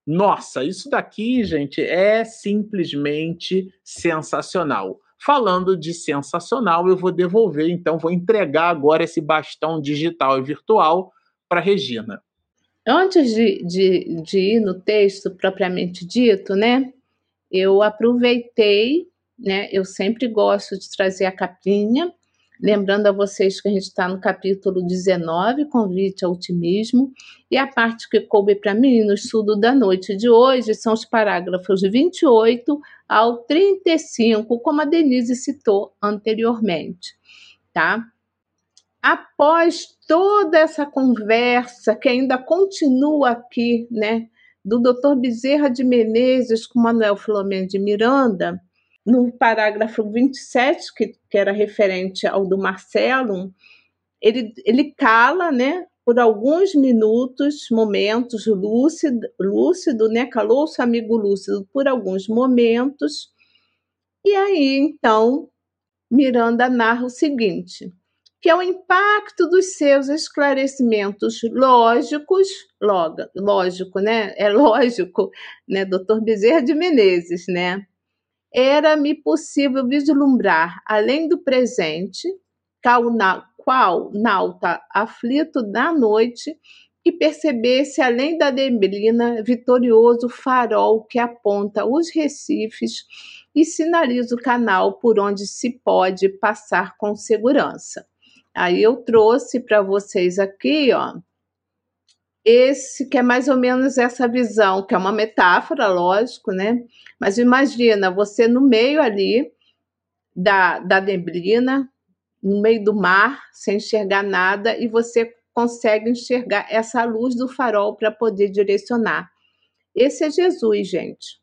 Nossa, isso daqui, gente, é simplesmente sensacional. Falando de sensacional, eu vou devolver, então, vou entregar agora esse bastão digital e virtual para Regina. Antes de, de, de ir no texto propriamente dito, né, eu aproveitei, né, eu sempre gosto de trazer a capinha Lembrando a vocês que a gente está no capítulo 19, Convite ao Otimismo, e a parte que coube para mim no estudo da noite de hoje são os parágrafos 28 ao 35, como a Denise citou anteriormente, tá? Após toda essa conversa que ainda continua aqui, né, do Dr. Bezerra de Menezes com Manuel Filomeno de Miranda, no parágrafo 27, que, que era referente ao do Marcelo, ele, ele cala, né, por alguns minutos, momentos, lúcido, lúcido né, calou-se amigo lúcido por alguns momentos, e aí, então, Miranda narra o seguinte, que é o impacto dos seus esclarecimentos lógicos, lógico, né? É lógico, né, doutor Bezerra de Menezes, né? Era-me possível vislumbrar, além do presente, qual, na, qual nauta aflito da noite, e percebesse, além da neblina, vitorioso farol que aponta os recifes e sinaliza o canal por onde se pode passar com segurança. Aí eu trouxe para vocês aqui, ó, esse que é mais ou menos essa visão, que é uma metáfora, lógico, né? Mas imagina você no meio ali da, da neblina, no meio do mar, sem enxergar nada, e você consegue enxergar essa luz do farol para poder direcionar. Esse é Jesus, gente.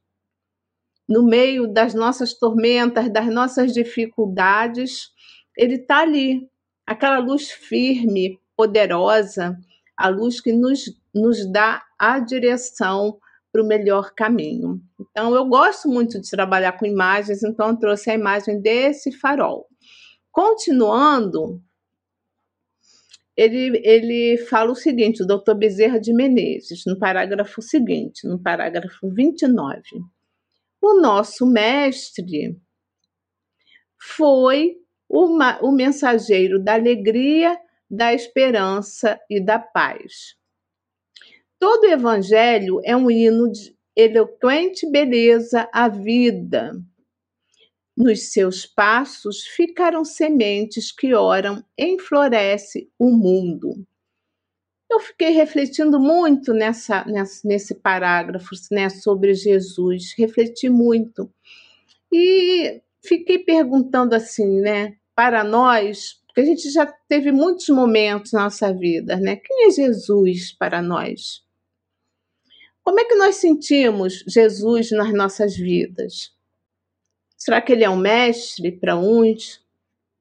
No meio das nossas tormentas, das nossas dificuldades, ele está ali. Aquela luz firme, poderosa, a luz que nos, nos dá a direção para o melhor caminho. Então, eu gosto muito de trabalhar com imagens, então trouxe a imagem desse farol. Continuando, ele, ele fala o seguinte, o doutor Bezerra de Menezes, no parágrafo seguinte, no parágrafo 29. O nosso mestre foi uma, o mensageiro da alegria, da esperança e da paz. Todo evangelho é um hino de eloquente beleza à vida, nos seus passos ficaram sementes que oram, enfloresce o mundo. Eu fiquei refletindo muito nessa, nessa, nesse parágrafo né, sobre Jesus, refleti muito. E fiquei perguntando assim, né, para nós, porque a gente já teve muitos momentos na nossa vida, né? Quem é Jesus para nós? Como é que nós sentimos Jesus nas nossas vidas? Será que ele é um mestre para uns,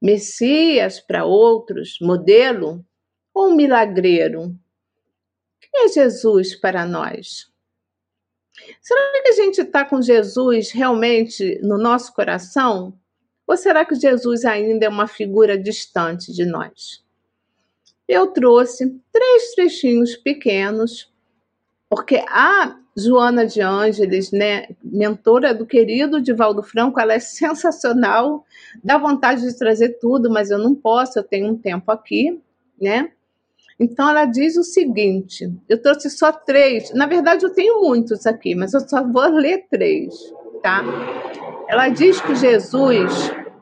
Messias para outros, modelo ou um milagreiro? Quem é Jesus para nós? Será que a gente está com Jesus realmente no nosso coração? Ou será que Jesus ainda é uma figura distante de nós? Eu trouxe três trechinhos pequenos, porque há Joana de Ângeles, né, mentora do querido Divaldo Franco, ela é sensacional, dá vontade de trazer tudo, mas eu não posso, eu tenho um tempo aqui, né? Então ela diz o seguinte: eu trouxe só três, na verdade eu tenho muitos aqui, mas eu só vou ler três, tá? Ela diz que Jesus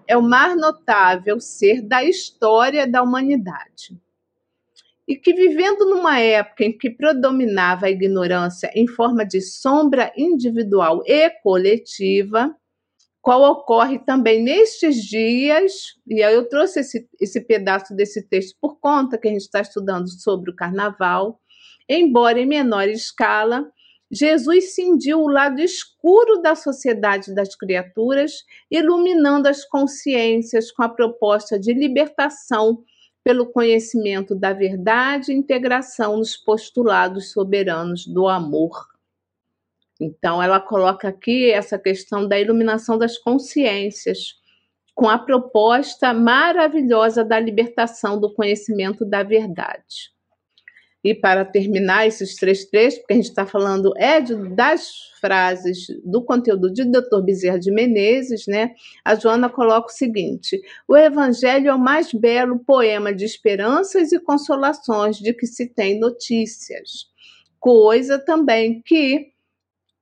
é o mais notável ser da história da humanidade. E que, vivendo numa época em que predominava a ignorância em forma de sombra individual e coletiva, qual ocorre também nestes dias, e aí eu trouxe esse, esse pedaço desse texto por conta que a gente está estudando sobre o carnaval, embora em menor escala, Jesus cindiu o lado escuro da sociedade das criaturas, iluminando as consciências com a proposta de libertação pelo conhecimento da verdade e integração nos postulados soberanos do amor. Então, ela coloca aqui essa questão da iluminação das consciências, com a proposta maravilhosa da libertação do conhecimento da verdade. E para terminar esses três trechos, porque a gente está falando é de, das frases do conteúdo de Dr. Bezerra de Menezes, né? A Joana coloca o seguinte: o Evangelho é o mais belo poema de esperanças e consolações de que se tem notícias. Coisa também que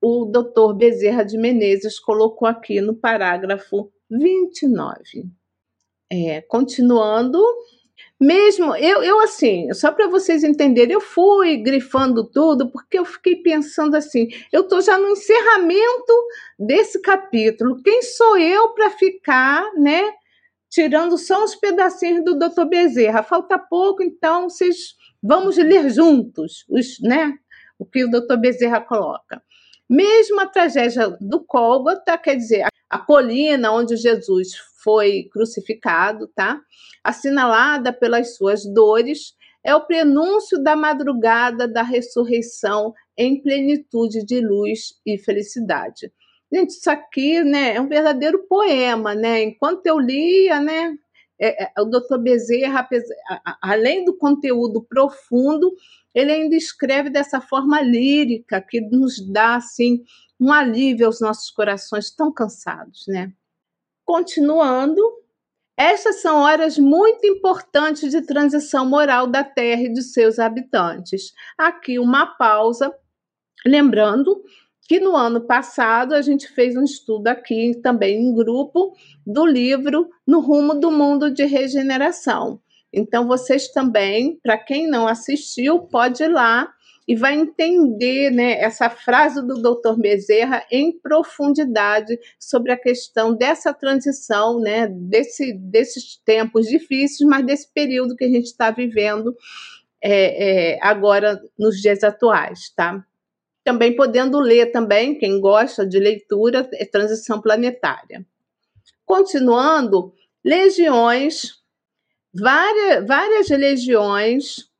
o Dr. Bezerra de Menezes colocou aqui no parágrafo 29. É, continuando, mesmo, eu, eu assim, só para vocês entenderem, eu fui grifando tudo porque eu fiquei pensando assim, eu estou já no encerramento desse capítulo. Quem sou eu para ficar, né, tirando só uns pedacinhos do Dr. Bezerra? Falta pouco, então vocês vamos ler juntos, os, né, o que o Dr. Bezerra coloca. Mesmo a tragédia do Cólgota, quer dizer, a colina onde Jesus foi crucificado, tá? Assinalada pelas suas dores, é o prenúncio da madrugada da ressurreição em plenitude de luz e felicidade. Gente, isso aqui, né, é um verdadeiro poema, né? Enquanto eu lia, né, é, é, o doutor Bezerra, além do conteúdo profundo, ele ainda escreve dessa forma lírica que nos dá assim um alívio aos nossos corações tão cansados, né? Continuando, estas são horas muito importantes de transição moral da Terra e de seus habitantes. Aqui uma pausa, lembrando que no ano passado a gente fez um estudo aqui também em grupo do livro No Rumo do Mundo de Regeneração. Então vocês também, para quem não assistiu, pode ir lá e vai entender né, essa frase do Dr. Bezerra em profundidade sobre a questão dessa transição, né, desse, desses tempos difíceis, mas desse período que a gente está vivendo é, é, agora nos dias atuais, tá? Também podendo ler também, quem gosta de leitura, é Transição Planetária. Continuando, legiões, várias, várias legiões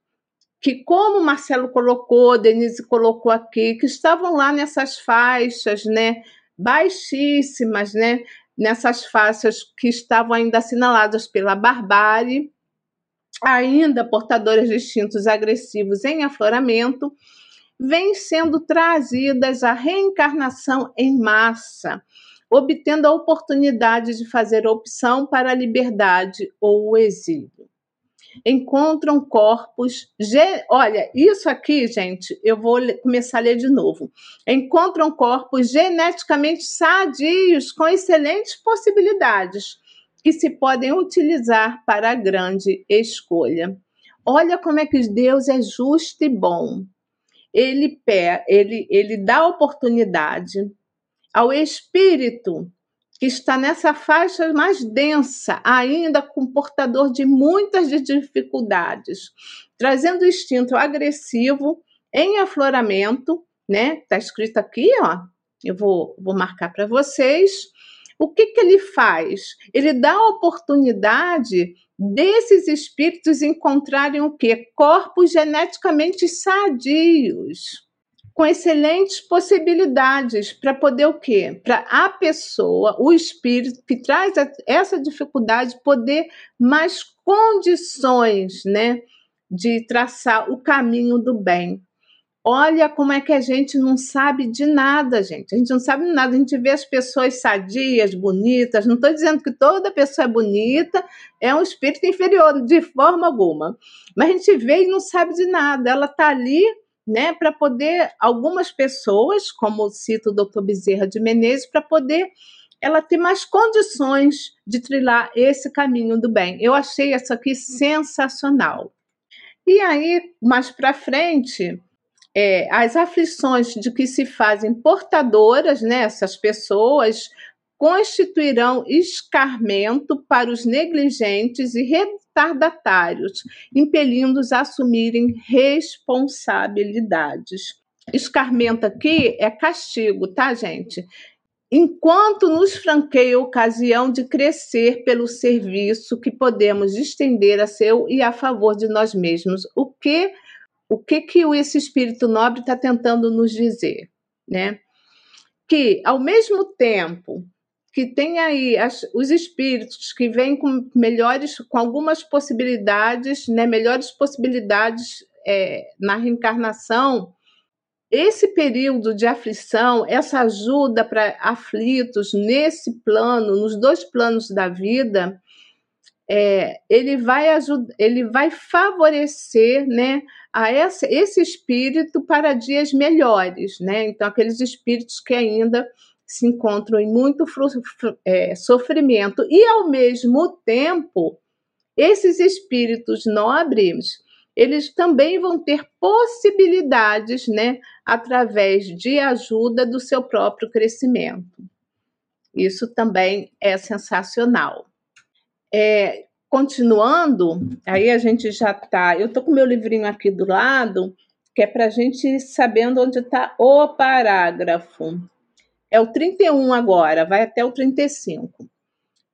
que, como Marcelo colocou, Denise colocou aqui, que estavam lá nessas faixas, né, baixíssimas, né, nessas faixas que estavam ainda assinaladas pela barbárie, ainda portadoras de instintos agressivos em afloramento, vêm sendo trazidas à reencarnação em massa, obtendo a oportunidade de fazer opção para a liberdade ou o exílio encontram corpos. Olha, isso aqui, gente, eu vou começar a ler de novo. Encontram corpos geneticamente sadios, com excelentes possibilidades, que se podem utilizar para a grande escolha. Olha como é que Deus é justo e bom. Ele, ele, ele dá oportunidade ao espírito que está nessa faixa mais densa, ainda com portador de muitas dificuldades, trazendo instinto agressivo em afloramento, né? Está escrito aqui, ó. Eu vou, vou marcar para vocês. O que, que ele faz? Ele dá a oportunidade desses espíritos encontrarem o quê? Corpos geneticamente sadios com excelentes possibilidades para poder o quê? Para a pessoa, o espírito que traz essa dificuldade poder mais condições, né, de traçar o caminho do bem. Olha como é que a gente não sabe de nada, gente. A gente não sabe de nada. A gente vê as pessoas sadias, bonitas. Não estou dizendo que toda pessoa é bonita, é um espírito inferior, de forma alguma. Mas a gente vê e não sabe de nada. Ela está ali né, para poder algumas pessoas, como cita o Dr. Bezerra de Menezes, para poder ela ter mais condições de trilhar esse caminho do bem. Eu achei isso aqui sensacional. E aí, mais para frente, é, as aflições de que se fazem portadoras, né, pessoas, constituirão escarmento para os negligentes e retardatários, impelindo-os a assumirem responsabilidades. Escarmento aqui é castigo, tá, gente? Enquanto nos franqueia a ocasião de crescer pelo serviço que podemos estender a seu e a favor de nós mesmos. O que o que, que esse espírito nobre está tentando nos dizer, né? Que ao mesmo tempo que tem aí as, os espíritos que vêm com melhores, com algumas possibilidades, né, melhores possibilidades é, na reencarnação. Esse período de aflição, essa ajuda para aflitos nesse plano, nos dois planos da vida, é, ele vai ajudar, ele vai favorecer, né, a essa, esse espírito para dias melhores, né? Então aqueles espíritos que ainda se encontram em muito é, sofrimento e, ao mesmo tempo, esses espíritos nobres eles também vão ter possibilidades, né, através de ajuda do seu próprio crescimento. Isso também é sensacional. É, continuando, aí a gente já está. Eu estou com meu livrinho aqui do lado, que é para a gente ir sabendo onde está o parágrafo. É o 31 agora, vai até o 35.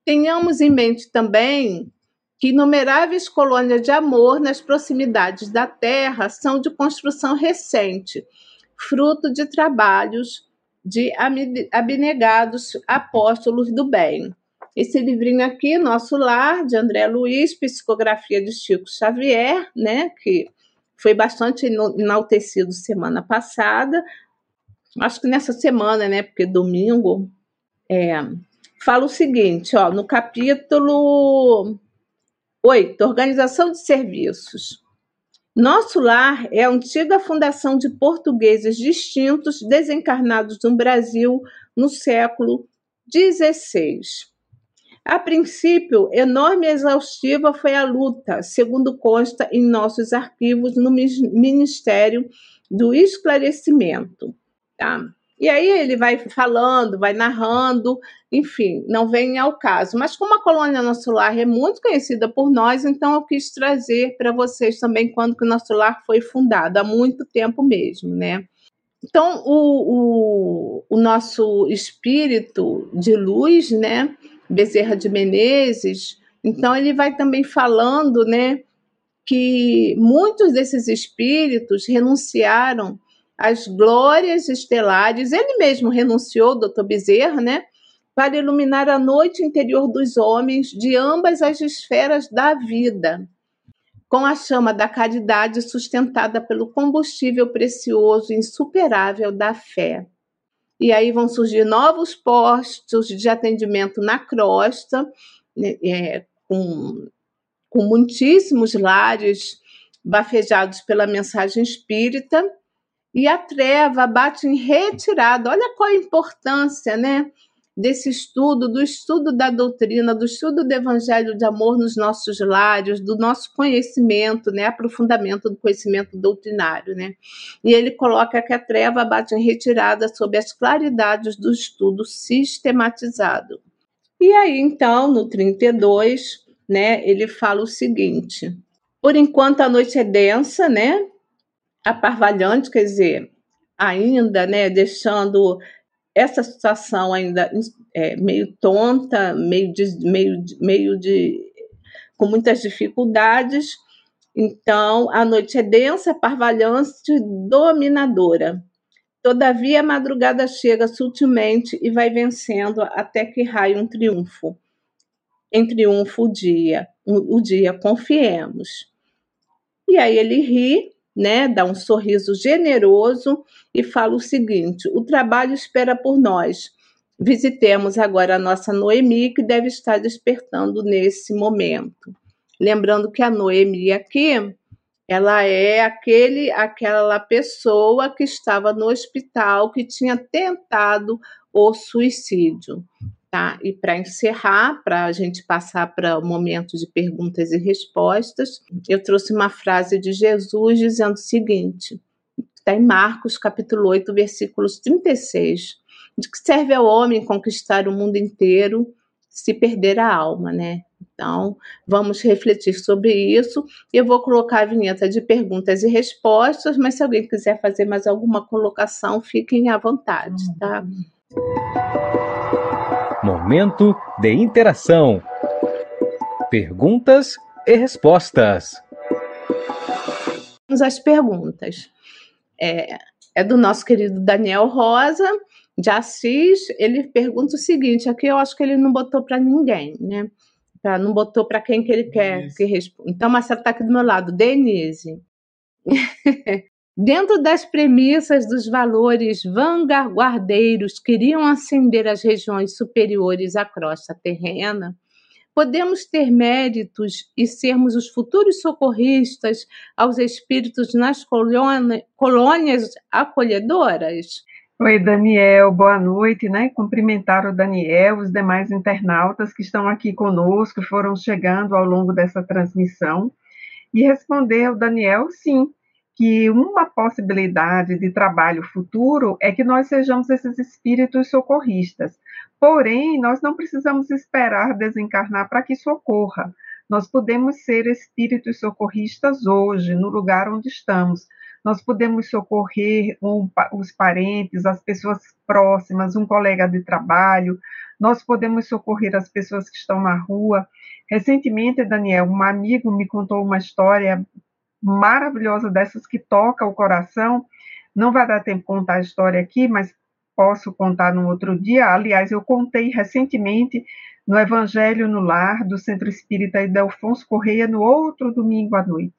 Tenhamos em mente também que inumeráveis colônias de amor nas proximidades da Terra são de construção recente, fruto de trabalhos de abnegados apóstolos do bem. esse livrinho aqui, Nosso Lar, de André Luiz, psicografia de Chico Xavier, né, que foi bastante enaltecido semana passada. Acho que nessa semana, né, porque domingo, é, fala o seguinte, ó, no capítulo 8, Organização de Serviços. Nosso Lar é a antiga fundação de portugueses distintos desencarnados no Brasil no século XVI. A princípio, enorme e exaustiva foi a luta, segundo consta em nossos arquivos no Ministério do Esclarecimento. Tá? E aí ele vai falando, vai narrando, enfim, não vem ao caso. Mas como a colônia Nosso Lar é muito conhecida por nós, então eu quis trazer para vocês também quando que o Nosso Lar foi fundado, há muito tempo mesmo, né? Então, o, o, o nosso espírito de luz, né, Bezerra de Menezes. Então ele vai também falando, né, que muitos desses espíritos renunciaram às glórias estelares. Ele mesmo renunciou, doutor Bezerra, né, para iluminar a noite interior dos homens de ambas as esferas da vida, com a chama da caridade sustentada pelo combustível precioso e insuperável da fé. E aí vão surgir novos postos de atendimento na crosta, né, é, com, com muitíssimos lares bafejados pela mensagem espírita, e a treva bate em retirada. Olha qual a importância, né? desse estudo, do estudo da doutrina, do estudo do evangelho de amor nos nossos lares, do nosso conhecimento, né, aprofundamento do conhecimento doutrinário, né? E ele coloca que a treva bate em retirada sob as claridades do estudo sistematizado. E aí, então, no 32, né, ele fala o seguinte: por enquanto a noite é densa, né? Aparvalhante, quer dizer, ainda, né, deixando essa situação ainda é, meio tonta, meio de, meio, meio de com muitas dificuldades. Então, a noite é densa, parvalhante, dominadora. Todavia, a madrugada chega sutilmente e vai vencendo até que raia um triunfo. Em triunfo o dia, o dia, confiemos. E aí ele ri né, dá um sorriso generoso e fala o seguinte: o trabalho espera por nós. Visitemos agora a nossa Noemi, que deve estar despertando nesse momento. Lembrando que a Noemi aqui, ela é aquele, aquela pessoa que estava no hospital que tinha tentado o suicídio. Tá? E para encerrar, para a gente passar para o momento de perguntas e respostas, eu trouxe uma frase de Jesus dizendo o seguinte: está em Marcos, capítulo 8, versículos 36. De que serve ao homem conquistar o mundo inteiro se perder a alma, né? Então, vamos refletir sobre isso. Eu vou colocar a vinheta de perguntas e respostas, mas se alguém quiser fazer mais alguma colocação, fiquem à vontade, tá? Momento de interação. Perguntas e respostas. Vamos às perguntas. É, é do nosso querido Daniel Rosa, de Assis. Ele pergunta o seguinte: aqui eu acho que ele não botou para ninguém, né? Pra, não botou para quem que ele quer que responda. Então, Marcelo está aqui do meu lado. Denise. Dentro das premissas dos valores vanguardeiros que iriam ascender as regiões superiores à crosta terrena, podemos ter méritos e sermos os futuros socorristas aos espíritos nas colônias acolhedoras? Oi, Daniel, boa noite, né? Cumprimentar o Daniel, os demais internautas que estão aqui conosco, foram chegando ao longo dessa transmissão, e responder ao Daniel, sim, que uma possibilidade de trabalho futuro é que nós sejamos esses espíritos socorristas. Porém, nós não precisamos esperar desencarnar para que isso ocorra. Nós podemos ser espíritos socorristas hoje, no lugar onde estamos. Nós podemos socorrer um, os parentes, as pessoas próximas, um colega de trabalho, nós podemos socorrer as pessoas que estão na rua. Recentemente, Daniel, um amigo me contou uma história maravilhosa dessas que toca o coração. Não vai dar tempo de contar a história aqui, mas posso contar no outro dia. Aliás, eu contei recentemente no Evangelho no Lar, do Centro Espírita Idelfonso Correia, no outro domingo à noite.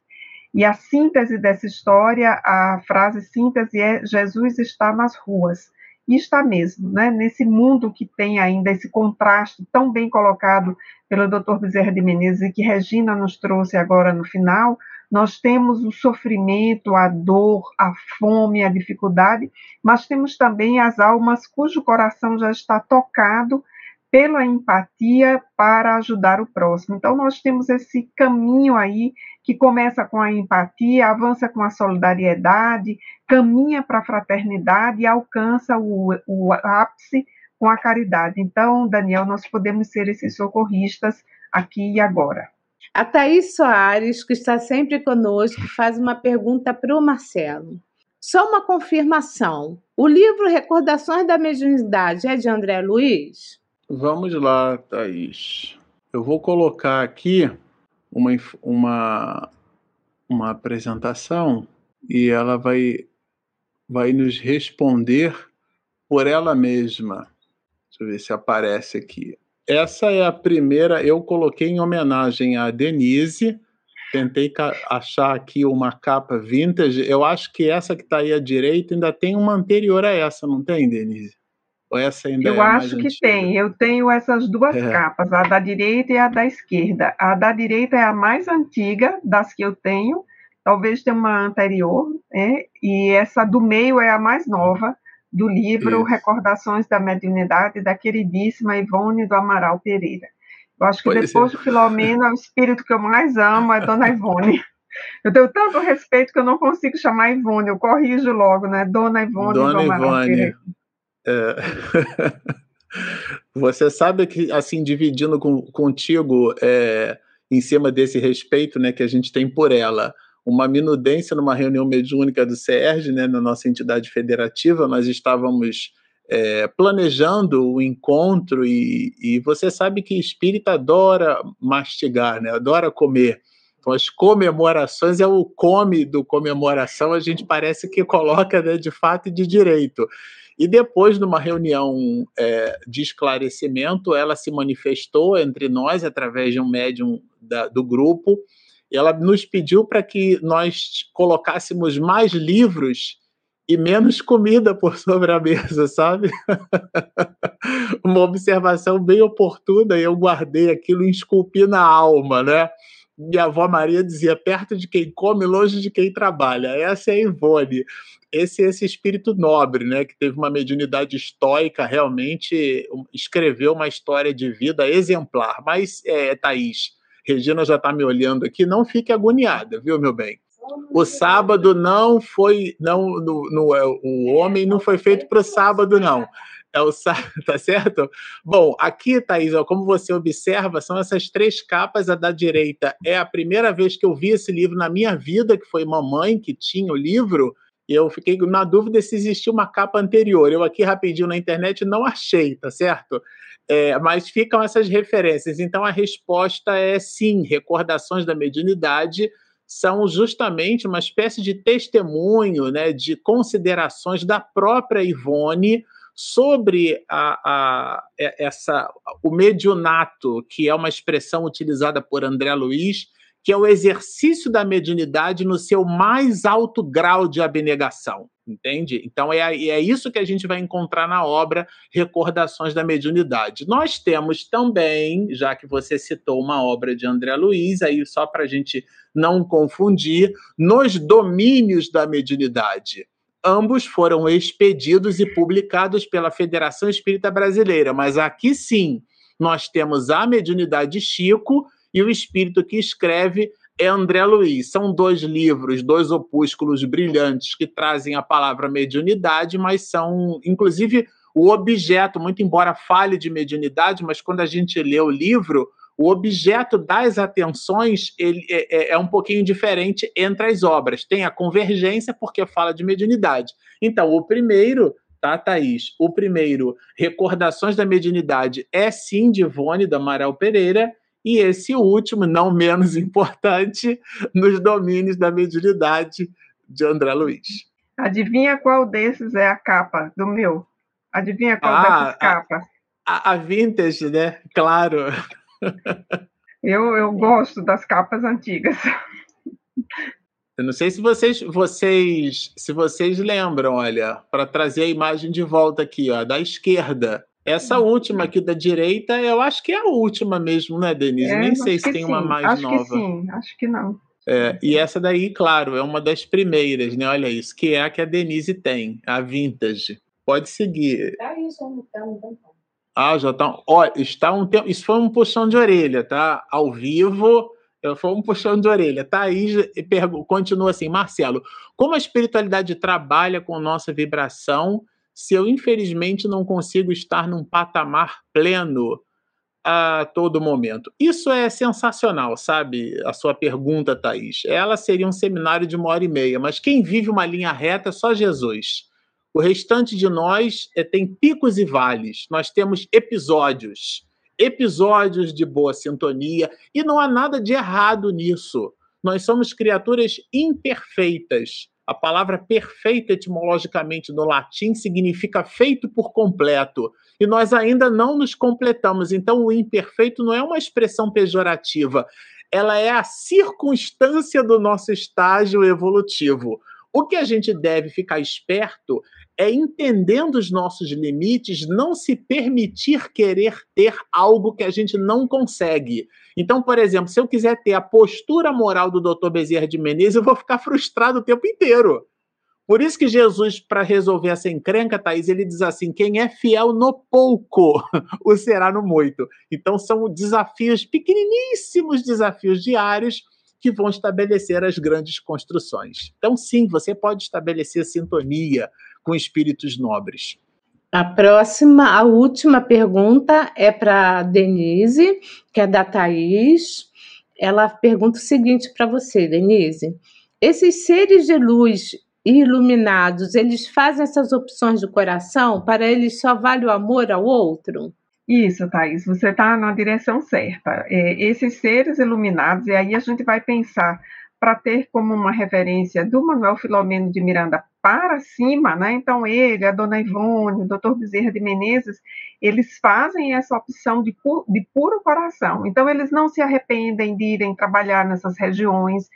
E a síntese dessa história, a frase síntese é: Jesus está nas ruas. E está mesmo, né? nesse mundo que tem ainda esse contraste tão bem colocado pelo Dr. Bezerra de Menezes e que Regina nos trouxe agora no final, nós temos o sofrimento, a dor, a fome, a dificuldade, mas temos também as almas cujo coração já está tocado pela empatia para ajudar o próximo. Então, nós temos esse caminho aí que começa com a empatia, avança com a solidariedade, caminha para a fraternidade e alcança o, o ápice com a caridade. Então, Daniel, nós podemos ser esses socorristas aqui e agora. A Thaís Soares, que está sempre conosco, faz uma pergunta para o Marcelo. Só uma confirmação. O livro Recordações da Mediunidade é de André Luiz? Vamos lá, Thaís. Eu vou colocar aqui uma, uma, uma apresentação e ela vai, vai nos responder por ela mesma. Deixa eu ver se aparece aqui. Essa é a primeira, eu coloquei em homenagem a Denise. Tentei achar aqui uma capa vintage. Eu acho que essa que está aí à direita ainda tem uma anterior a essa, não tem, Denise? Ou essa ainda Eu é acho que antiga? tem. Eu tenho essas duas é. capas, a da direita e a da esquerda. A da direita é a mais antiga das que eu tenho, talvez tenha uma anterior, né? e essa do meio é a mais nova, do livro Isso. Recordações da Mediunidade, da queridíssima Ivone do Amaral Pereira. Eu acho que depois é. do Filomeno, o espírito que eu mais amo é Dona Ivone. Eu tenho tanto respeito que eu não consigo chamar Ivone, eu corrijo logo, né? Dona Ivone Dona do Amaral Ivone. Pereira. É... Você sabe que, assim, dividindo com, contigo é, em cima desse respeito né, que a gente tem por ela, uma minudência numa reunião mediúnica do CERJ, né, na nossa entidade federativa, nós estávamos é, planejando o encontro e, e, você sabe que espírita adora mastigar, né, adora comer. Então, as comemorações é o come do comemoração, a gente parece que coloca né, de fato e de direito. E depois, numa reunião é, de esclarecimento, ela se manifestou entre nós, através de um médium da, do grupo, e ela nos pediu para que nós colocássemos mais livros e menos comida por sobre a mesa, sabe? Uma observação bem oportuna e eu guardei aquilo e esculpi na alma, né? Minha avó Maria dizia: perto de quem come, longe de quem trabalha. Essa é a Ivone esse esse espírito nobre, né, que teve uma mediunidade estoica, realmente escreveu uma história de vida exemplar. Mas, é, Thaís, Regina já está me olhando aqui, não fique agoniada, viu, meu bem? O sábado não foi, não, no, no, é, o homem não foi feito para o sábado, não. É o tá certo? Bom, aqui, Thaís, ó, como você observa, são essas três capas. A da direita é a primeira vez que eu vi esse livro na minha vida, que foi mamãe que tinha o livro eu fiquei na dúvida se existia uma capa anterior. Eu aqui rapidinho na internet não achei, tá certo? É, mas ficam essas referências. Então a resposta é sim, recordações da mediunidade são justamente uma espécie de testemunho, né, de considerações da própria Ivone sobre a, a, essa, o mediunato, que é uma expressão utilizada por André Luiz, que é o exercício da mediunidade no seu mais alto grau de abnegação, entende? Então é, é isso que a gente vai encontrar na obra Recordações da Mediunidade. Nós temos também, já que você citou uma obra de André Luiz, aí só para a gente não confundir, nos domínios da mediunidade. Ambos foram expedidos e publicados pela Federação Espírita Brasileira, mas aqui sim nós temos a mediunidade Chico e o espírito que escreve é André Luiz. São dois livros, dois opúsculos brilhantes que trazem a palavra mediunidade, mas são, inclusive, o objeto, muito embora fale de mediunidade, mas quando a gente lê o livro, o objeto das atenções ele é, é, é, um pouquinho diferente entre as obras. Tem a convergência, porque fala de mediunidade. Então, o primeiro, tá, Thaís? O primeiro, Recordações da Mediunidade, é sim de Ivone, da Amaral Pereira, e esse último, não menos importante, nos domínios da mediunidade de André Luiz. Adivinha qual desses é a capa do meu? Adivinha qual ah, dessas capas? a, a vintage, né? Claro. Eu, eu gosto das capas antigas. Eu não sei se vocês, vocês, se vocês lembram, olha, para trazer a imagem de volta aqui, ó, da esquerda. Essa uhum. última aqui da direita, eu acho que é a última mesmo, né, Denise? É, Nem sei se tem sim. uma mais acho nova. Acho que sim, acho que não. É, e essa daí, claro, é uma das primeiras, né? Olha isso, que é a que a Denise tem, a vintage. Pode seguir. Tá aí, já tá, não tá. Ah, já tá. Olha, está um tempo. Isso foi um puxão de orelha, tá? Ao vivo, foi um puxão de orelha. Thaís continua assim, Marcelo, como a espiritualidade trabalha com nossa vibração se eu, infelizmente, não consigo estar num patamar pleno? a todo momento. Isso é sensacional, sabe? A sua pergunta, Thaís. Ela seria um seminário de uma hora e meia, mas quem vive uma linha reta é só Jesus. O restante de nós é, tem picos e vales. Nós temos episódios, episódios de boa sintonia, e não há nada de errado nisso. Nós somos criaturas imperfeitas. A palavra perfeita, etimologicamente no latim, significa feito por completo. E nós ainda não nos completamos. Então, o imperfeito não é uma expressão pejorativa, ela é a circunstância do nosso estágio evolutivo. O que a gente deve ficar esperto é entendendo os nossos limites, não se permitir querer ter algo que a gente não consegue. Então, por exemplo, se eu quiser ter a postura moral do Dr. Bezerra de Menezes, eu vou ficar frustrado o tempo inteiro. Por isso que Jesus, para resolver essa encrenca, Thaís, ele diz assim: quem é fiel no pouco, o será no muito. Então, são desafios, pequeniníssimos desafios diários, que vão estabelecer as grandes construções. Então, sim, você pode estabelecer sintonia, com espíritos nobres. A próxima, a última pergunta é para Denise, que é da Thaís. Ela pergunta o seguinte para você, Denise: esses seres de luz iluminados, eles fazem essas opções do coração? Para eles só vale o amor ao outro? Isso, Thaís, você está na direção certa. É, esses seres iluminados, e aí a gente vai pensar para ter como uma referência do Manuel Filomeno de Miranda para cima, né? Então ele, a dona Ivone, o doutor Bezerra de Menezes, eles fazem essa opção de, pu de puro coração. Então eles não se arrependem de irem trabalhar nessas regiões,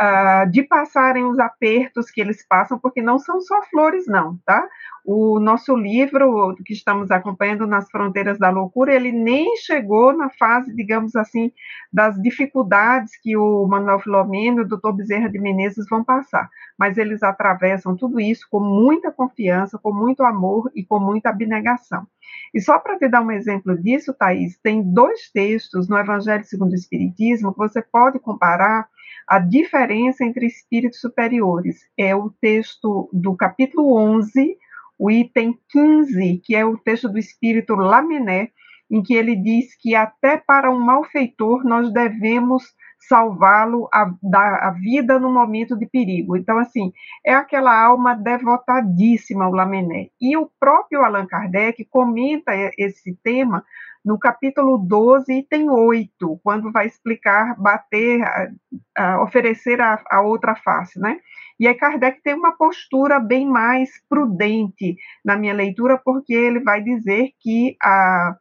uh, de passarem os apertos que eles passam, porque não são só flores, não, tá? O nosso livro que estamos acompanhando nas fronteiras da loucura, ele nem chegou na fase, digamos assim, das dificuldades que o Manuel Filomeno e o doutor Bezerra de Menezes vão passar, mas eles atravessam tudo isso com muita confiança, com muito amor e com muita abnegação. E só para te dar um exemplo disso, Thaís, tem dois textos no Evangelho segundo o Espiritismo que você pode comparar a diferença entre espíritos superiores. É o texto do capítulo 11, o item 15, que é o texto do espírito Laminé, em que ele diz que até para um malfeitor nós devemos salvá-lo da a vida no momento de perigo. Então, assim, é aquela alma devotadíssima, o Lamené. E o próprio Allan Kardec comenta esse tema no capítulo 12, item 8, quando vai explicar bater, a, a oferecer a, a, outra face, né? E aí Kardec tem uma postura bem mais prudente na minha leitura, porque ele vai dizer que a,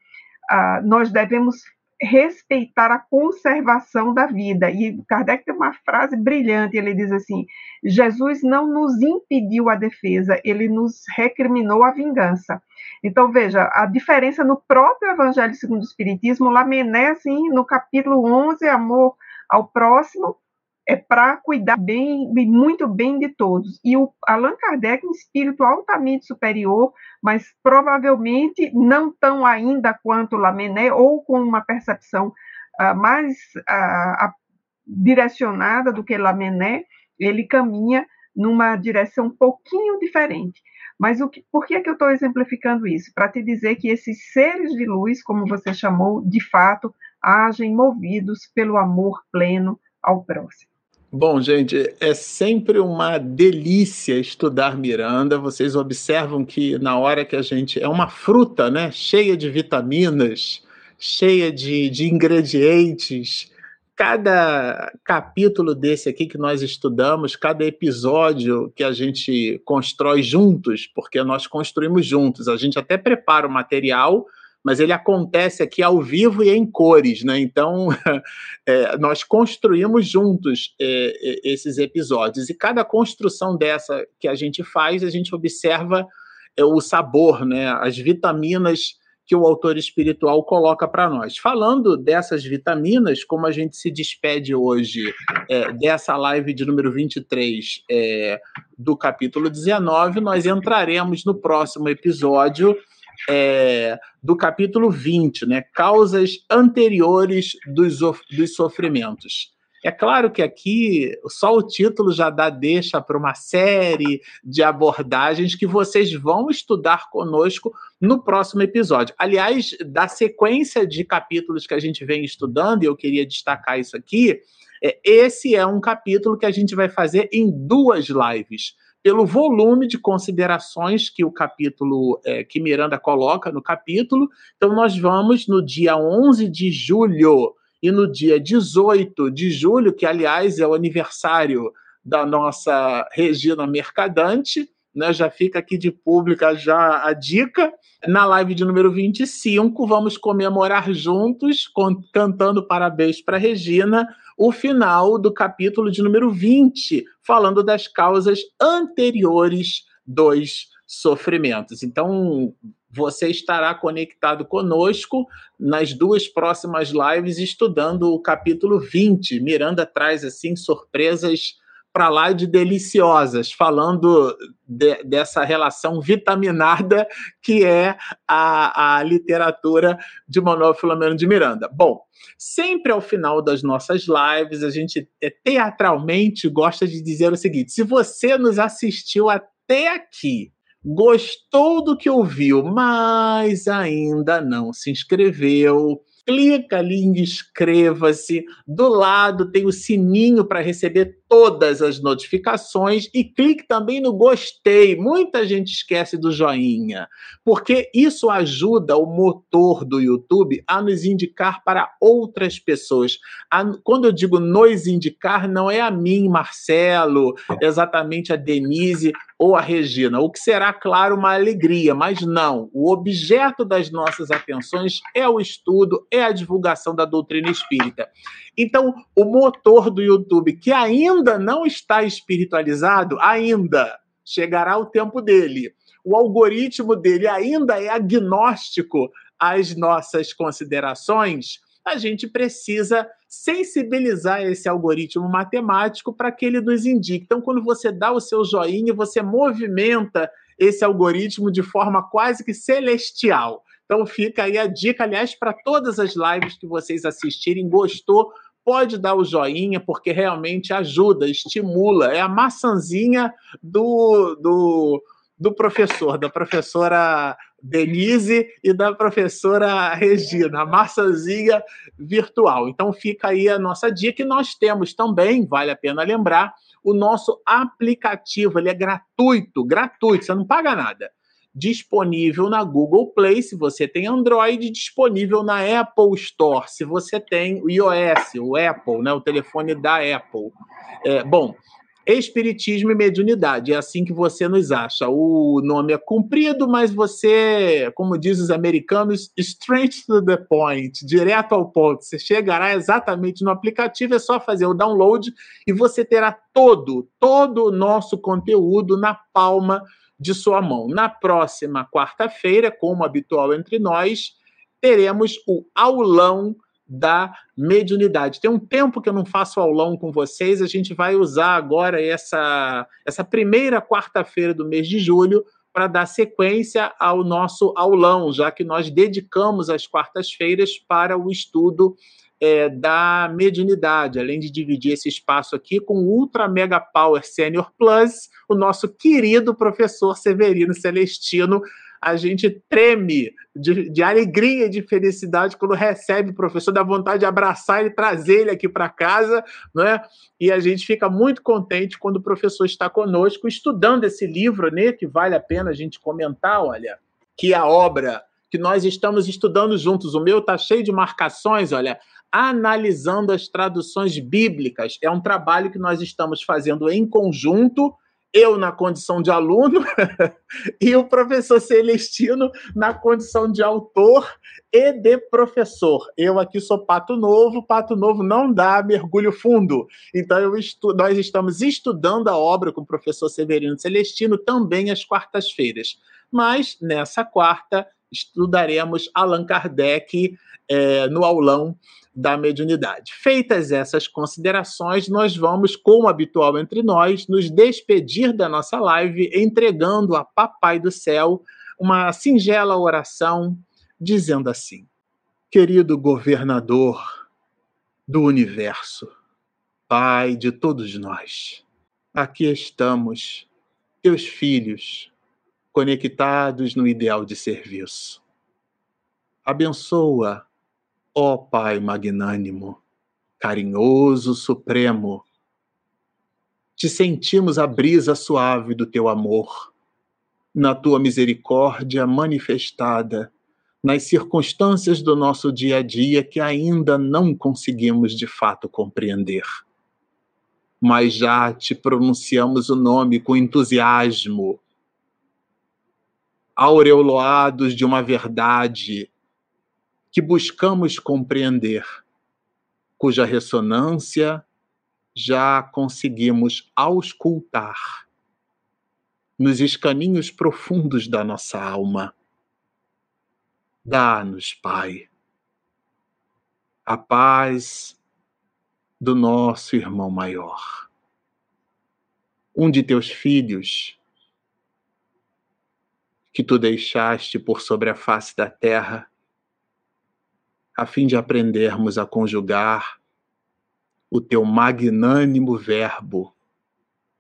a, nós devemos respeitar a conservação da vida. E Kardec tem uma frase brilhante, ele diz assim: Jesus não nos impediu a defesa, ele nos recriminou a vingança. Então, veja, a diferença no próprio Evangelho segundo o Espiritismo, Lamené, assim, no capítulo 11, amor ao próximo, é para cuidar bem, muito bem de todos. E o Allan Kardec, um espírito altamente superior, mas provavelmente não tão ainda quanto Lamennais, ou com uma percepção uh, mais uh, direcionada do que Lamennais, ele caminha numa direção um pouquinho diferente. Mas o que, por que, é que eu estou exemplificando isso? Para te dizer que esses seres de luz, como você chamou, de fato, agem movidos pelo amor pleno ao próximo. Bom, gente, é sempre uma delícia estudar Miranda. Vocês observam que na hora que a gente. É uma fruta, né? Cheia de vitaminas, cheia de, de ingredientes. Cada capítulo desse aqui que nós estudamos, cada episódio que a gente constrói juntos, porque nós construímos juntos, a gente até prepara o material, mas ele acontece aqui ao vivo e em cores, né? Então, é, nós construímos juntos é, esses episódios e cada construção dessa que a gente faz, a gente observa é, o sabor, né? As vitaminas que o autor espiritual coloca para nós. Falando dessas vitaminas, como a gente se despede hoje é, dessa live de número 23 é, do capítulo 19, nós entraremos no próximo episódio é, do capítulo 20, né? Causas anteriores dos, dos sofrimentos. É claro que aqui só o título já dá deixa para uma série de abordagens que vocês vão estudar conosco no próximo episódio. Aliás, da sequência de capítulos que a gente vem estudando, e eu queria destacar isso aqui, é, esse é um capítulo que a gente vai fazer em duas lives pelo volume de considerações que o capítulo, é, que Miranda coloca no capítulo. Então, nós vamos no dia 11 de julho e no dia 18 de julho, que aliás é o aniversário da nossa Regina Mercadante, né, já fica aqui de pública já a dica. Na live de número 25, vamos comemorar juntos, cantando parabéns para Regina, o final do capítulo de número 20, falando das causas anteriores dos sofrimentos. Então, você estará conectado conosco nas duas próximas lives estudando o capítulo 20. Miranda traz assim surpresas para lá de deliciosas, falando de, dessa relação vitaminada que é a, a literatura de Manuel Filomeno de Miranda. Bom, sempre ao final das nossas lives, a gente é, teatralmente gosta de dizer o seguinte: se você nos assistiu até aqui gostou do que ouviu, mas ainda não se inscreveu, clica ali em inscreva-se. Do lado tem o sininho para receber todas as notificações e clique também no gostei. Muita gente esquece do joinha, porque isso ajuda o motor do YouTube a nos indicar para outras pessoas. quando eu digo nos indicar, não é a mim, Marcelo, exatamente a Denise ou a Regina, o que será, claro, uma alegria, mas não. O objeto das nossas atenções é o estudo, é a divulgação da doutrina espírita. Então, o motor do YouTube, que ainda não está espiritualizado, ainda chegará o tempo dele. O algoritmo dele ainda é agnóstico às nossas considerações. A gente precisa sensibilizar esse algoritmo matemático para que ele nos indique. Então, quando você dá o seu joinha, você movimenta esse algoritmo de forma quase que celestial. Então fica aí a dica, aliás, para todas as lives que vocês assistirem, gostou, pode dar o joinha, porque realmente ajuda, estimula. É a maçãzinha do, do, do professor, da professora Denise e da professora Regina, a maçãzinha virtual. Então fica aí a nossa dica que nós temos também, vale a pena lembrar, o nosso aplicativo, ele é gratuito, gratuito, você não paga nada disponível na Google Play, se você tem Android, disponível na Apple Store, se você tem o iOS, o Apple, né, o telefone da Apple. É, bom, Espiritismo e Mediunidade, é assim que você nos acha. O nome é comprido, mas você, como diz os americanos, straight to the point, direto ao ponto. Você chegará exatamente no aplicativo, é só fazer o download e você terá todo, todo o nosso conteúdo na palma de sua mão. Na próxima quarta-feira, como habitual entre nós, teremos o aulão da mediunidade. Tem um tempo que eu não faço aulão com vocês, a gente vai usar agora essa, essa primeira quarta-feira do mês de julho para dar sequência ao nosso aulão, já que nós dedicamos as quartas-feiras para o estudo é, da mediunidade, além de dividir esse espaço aqui com o Ultra Mega Power Senior Plus, o nosso querido professor Severino Celestino. A gente treme de, de alegria e de felicidade quando recebe o professor, dá vontade de abraçar e trazer ele aqui para casa, né? E a gente fica muito contente quando o professor está conosco estudando esse livro, né? Que vale a pena a gente comentar, olha, que a obra que nós estamos estudando juntos. O meu está cheio de marcações, olha, analisando as traduções bíblicas. É um trabalho que nós estamos fazendo em conjunto eu na condição de aluno e o professor Celestino na condição de autor e de professor. Eu aqui sou pato novo, pato novo não dá mergulho fundo. Então estu nós estamos estudando a obra com o professor Severino Celestino também às quartas-feiras. Mas nessa quarta estudaremos Allan Kardec é, no aulão da mediunidade. Feitas essas considerações, nós vamos, como habitual entre nós, nos despedir da nossa live, entregando a Papai do Céu uma singela oração, dizendo assim: Querido governador do universo, Pai de todos nós, aqui estamos, teus filhos, conectados no ideal de serviço. Abençoa Ó Pai magnânimo, carinhoso, supremo, te sentimos a brisa suave do teu amor, na tua misericórdia manifestada nas circunstâncias do nosso dia a dia que ainda não conseguimos de fato compreender. Mas já te pronunciamos o nome com entusiasmo, aureolados de uma verdade que buscamos compreender, cuja ressonância já conseguimos auscultar nos escaninhos profundos da nossa alma. Dá-nos, Pai, a paz do nosso irmão maior. Um de teus filhos que tu deixaste por sobre a face da terra a fim de aprendermos a conjugar o teu magnânimo verbo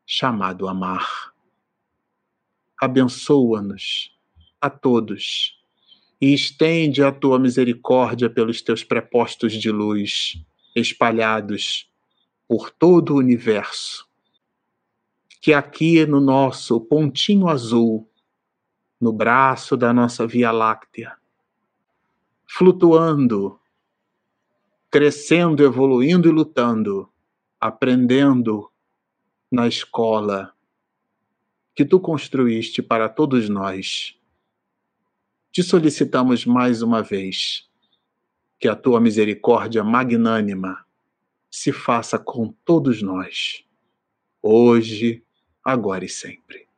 chamado amar. Abençoa-nos a todos e estende a tua misericórdia pelos teus prepostos de luz espalhados por todo o universo. Que aqui no nosso pontinho azul, no braço da nossa Via Láctea, flutuando, crescendo, evoluindo e lutando, aprendendo na escola que tu construíste para todos nós. Te solicitamos mais uma vez que a tua misericórdia magnânima se faça com todos nós, hoje, agora e sempre.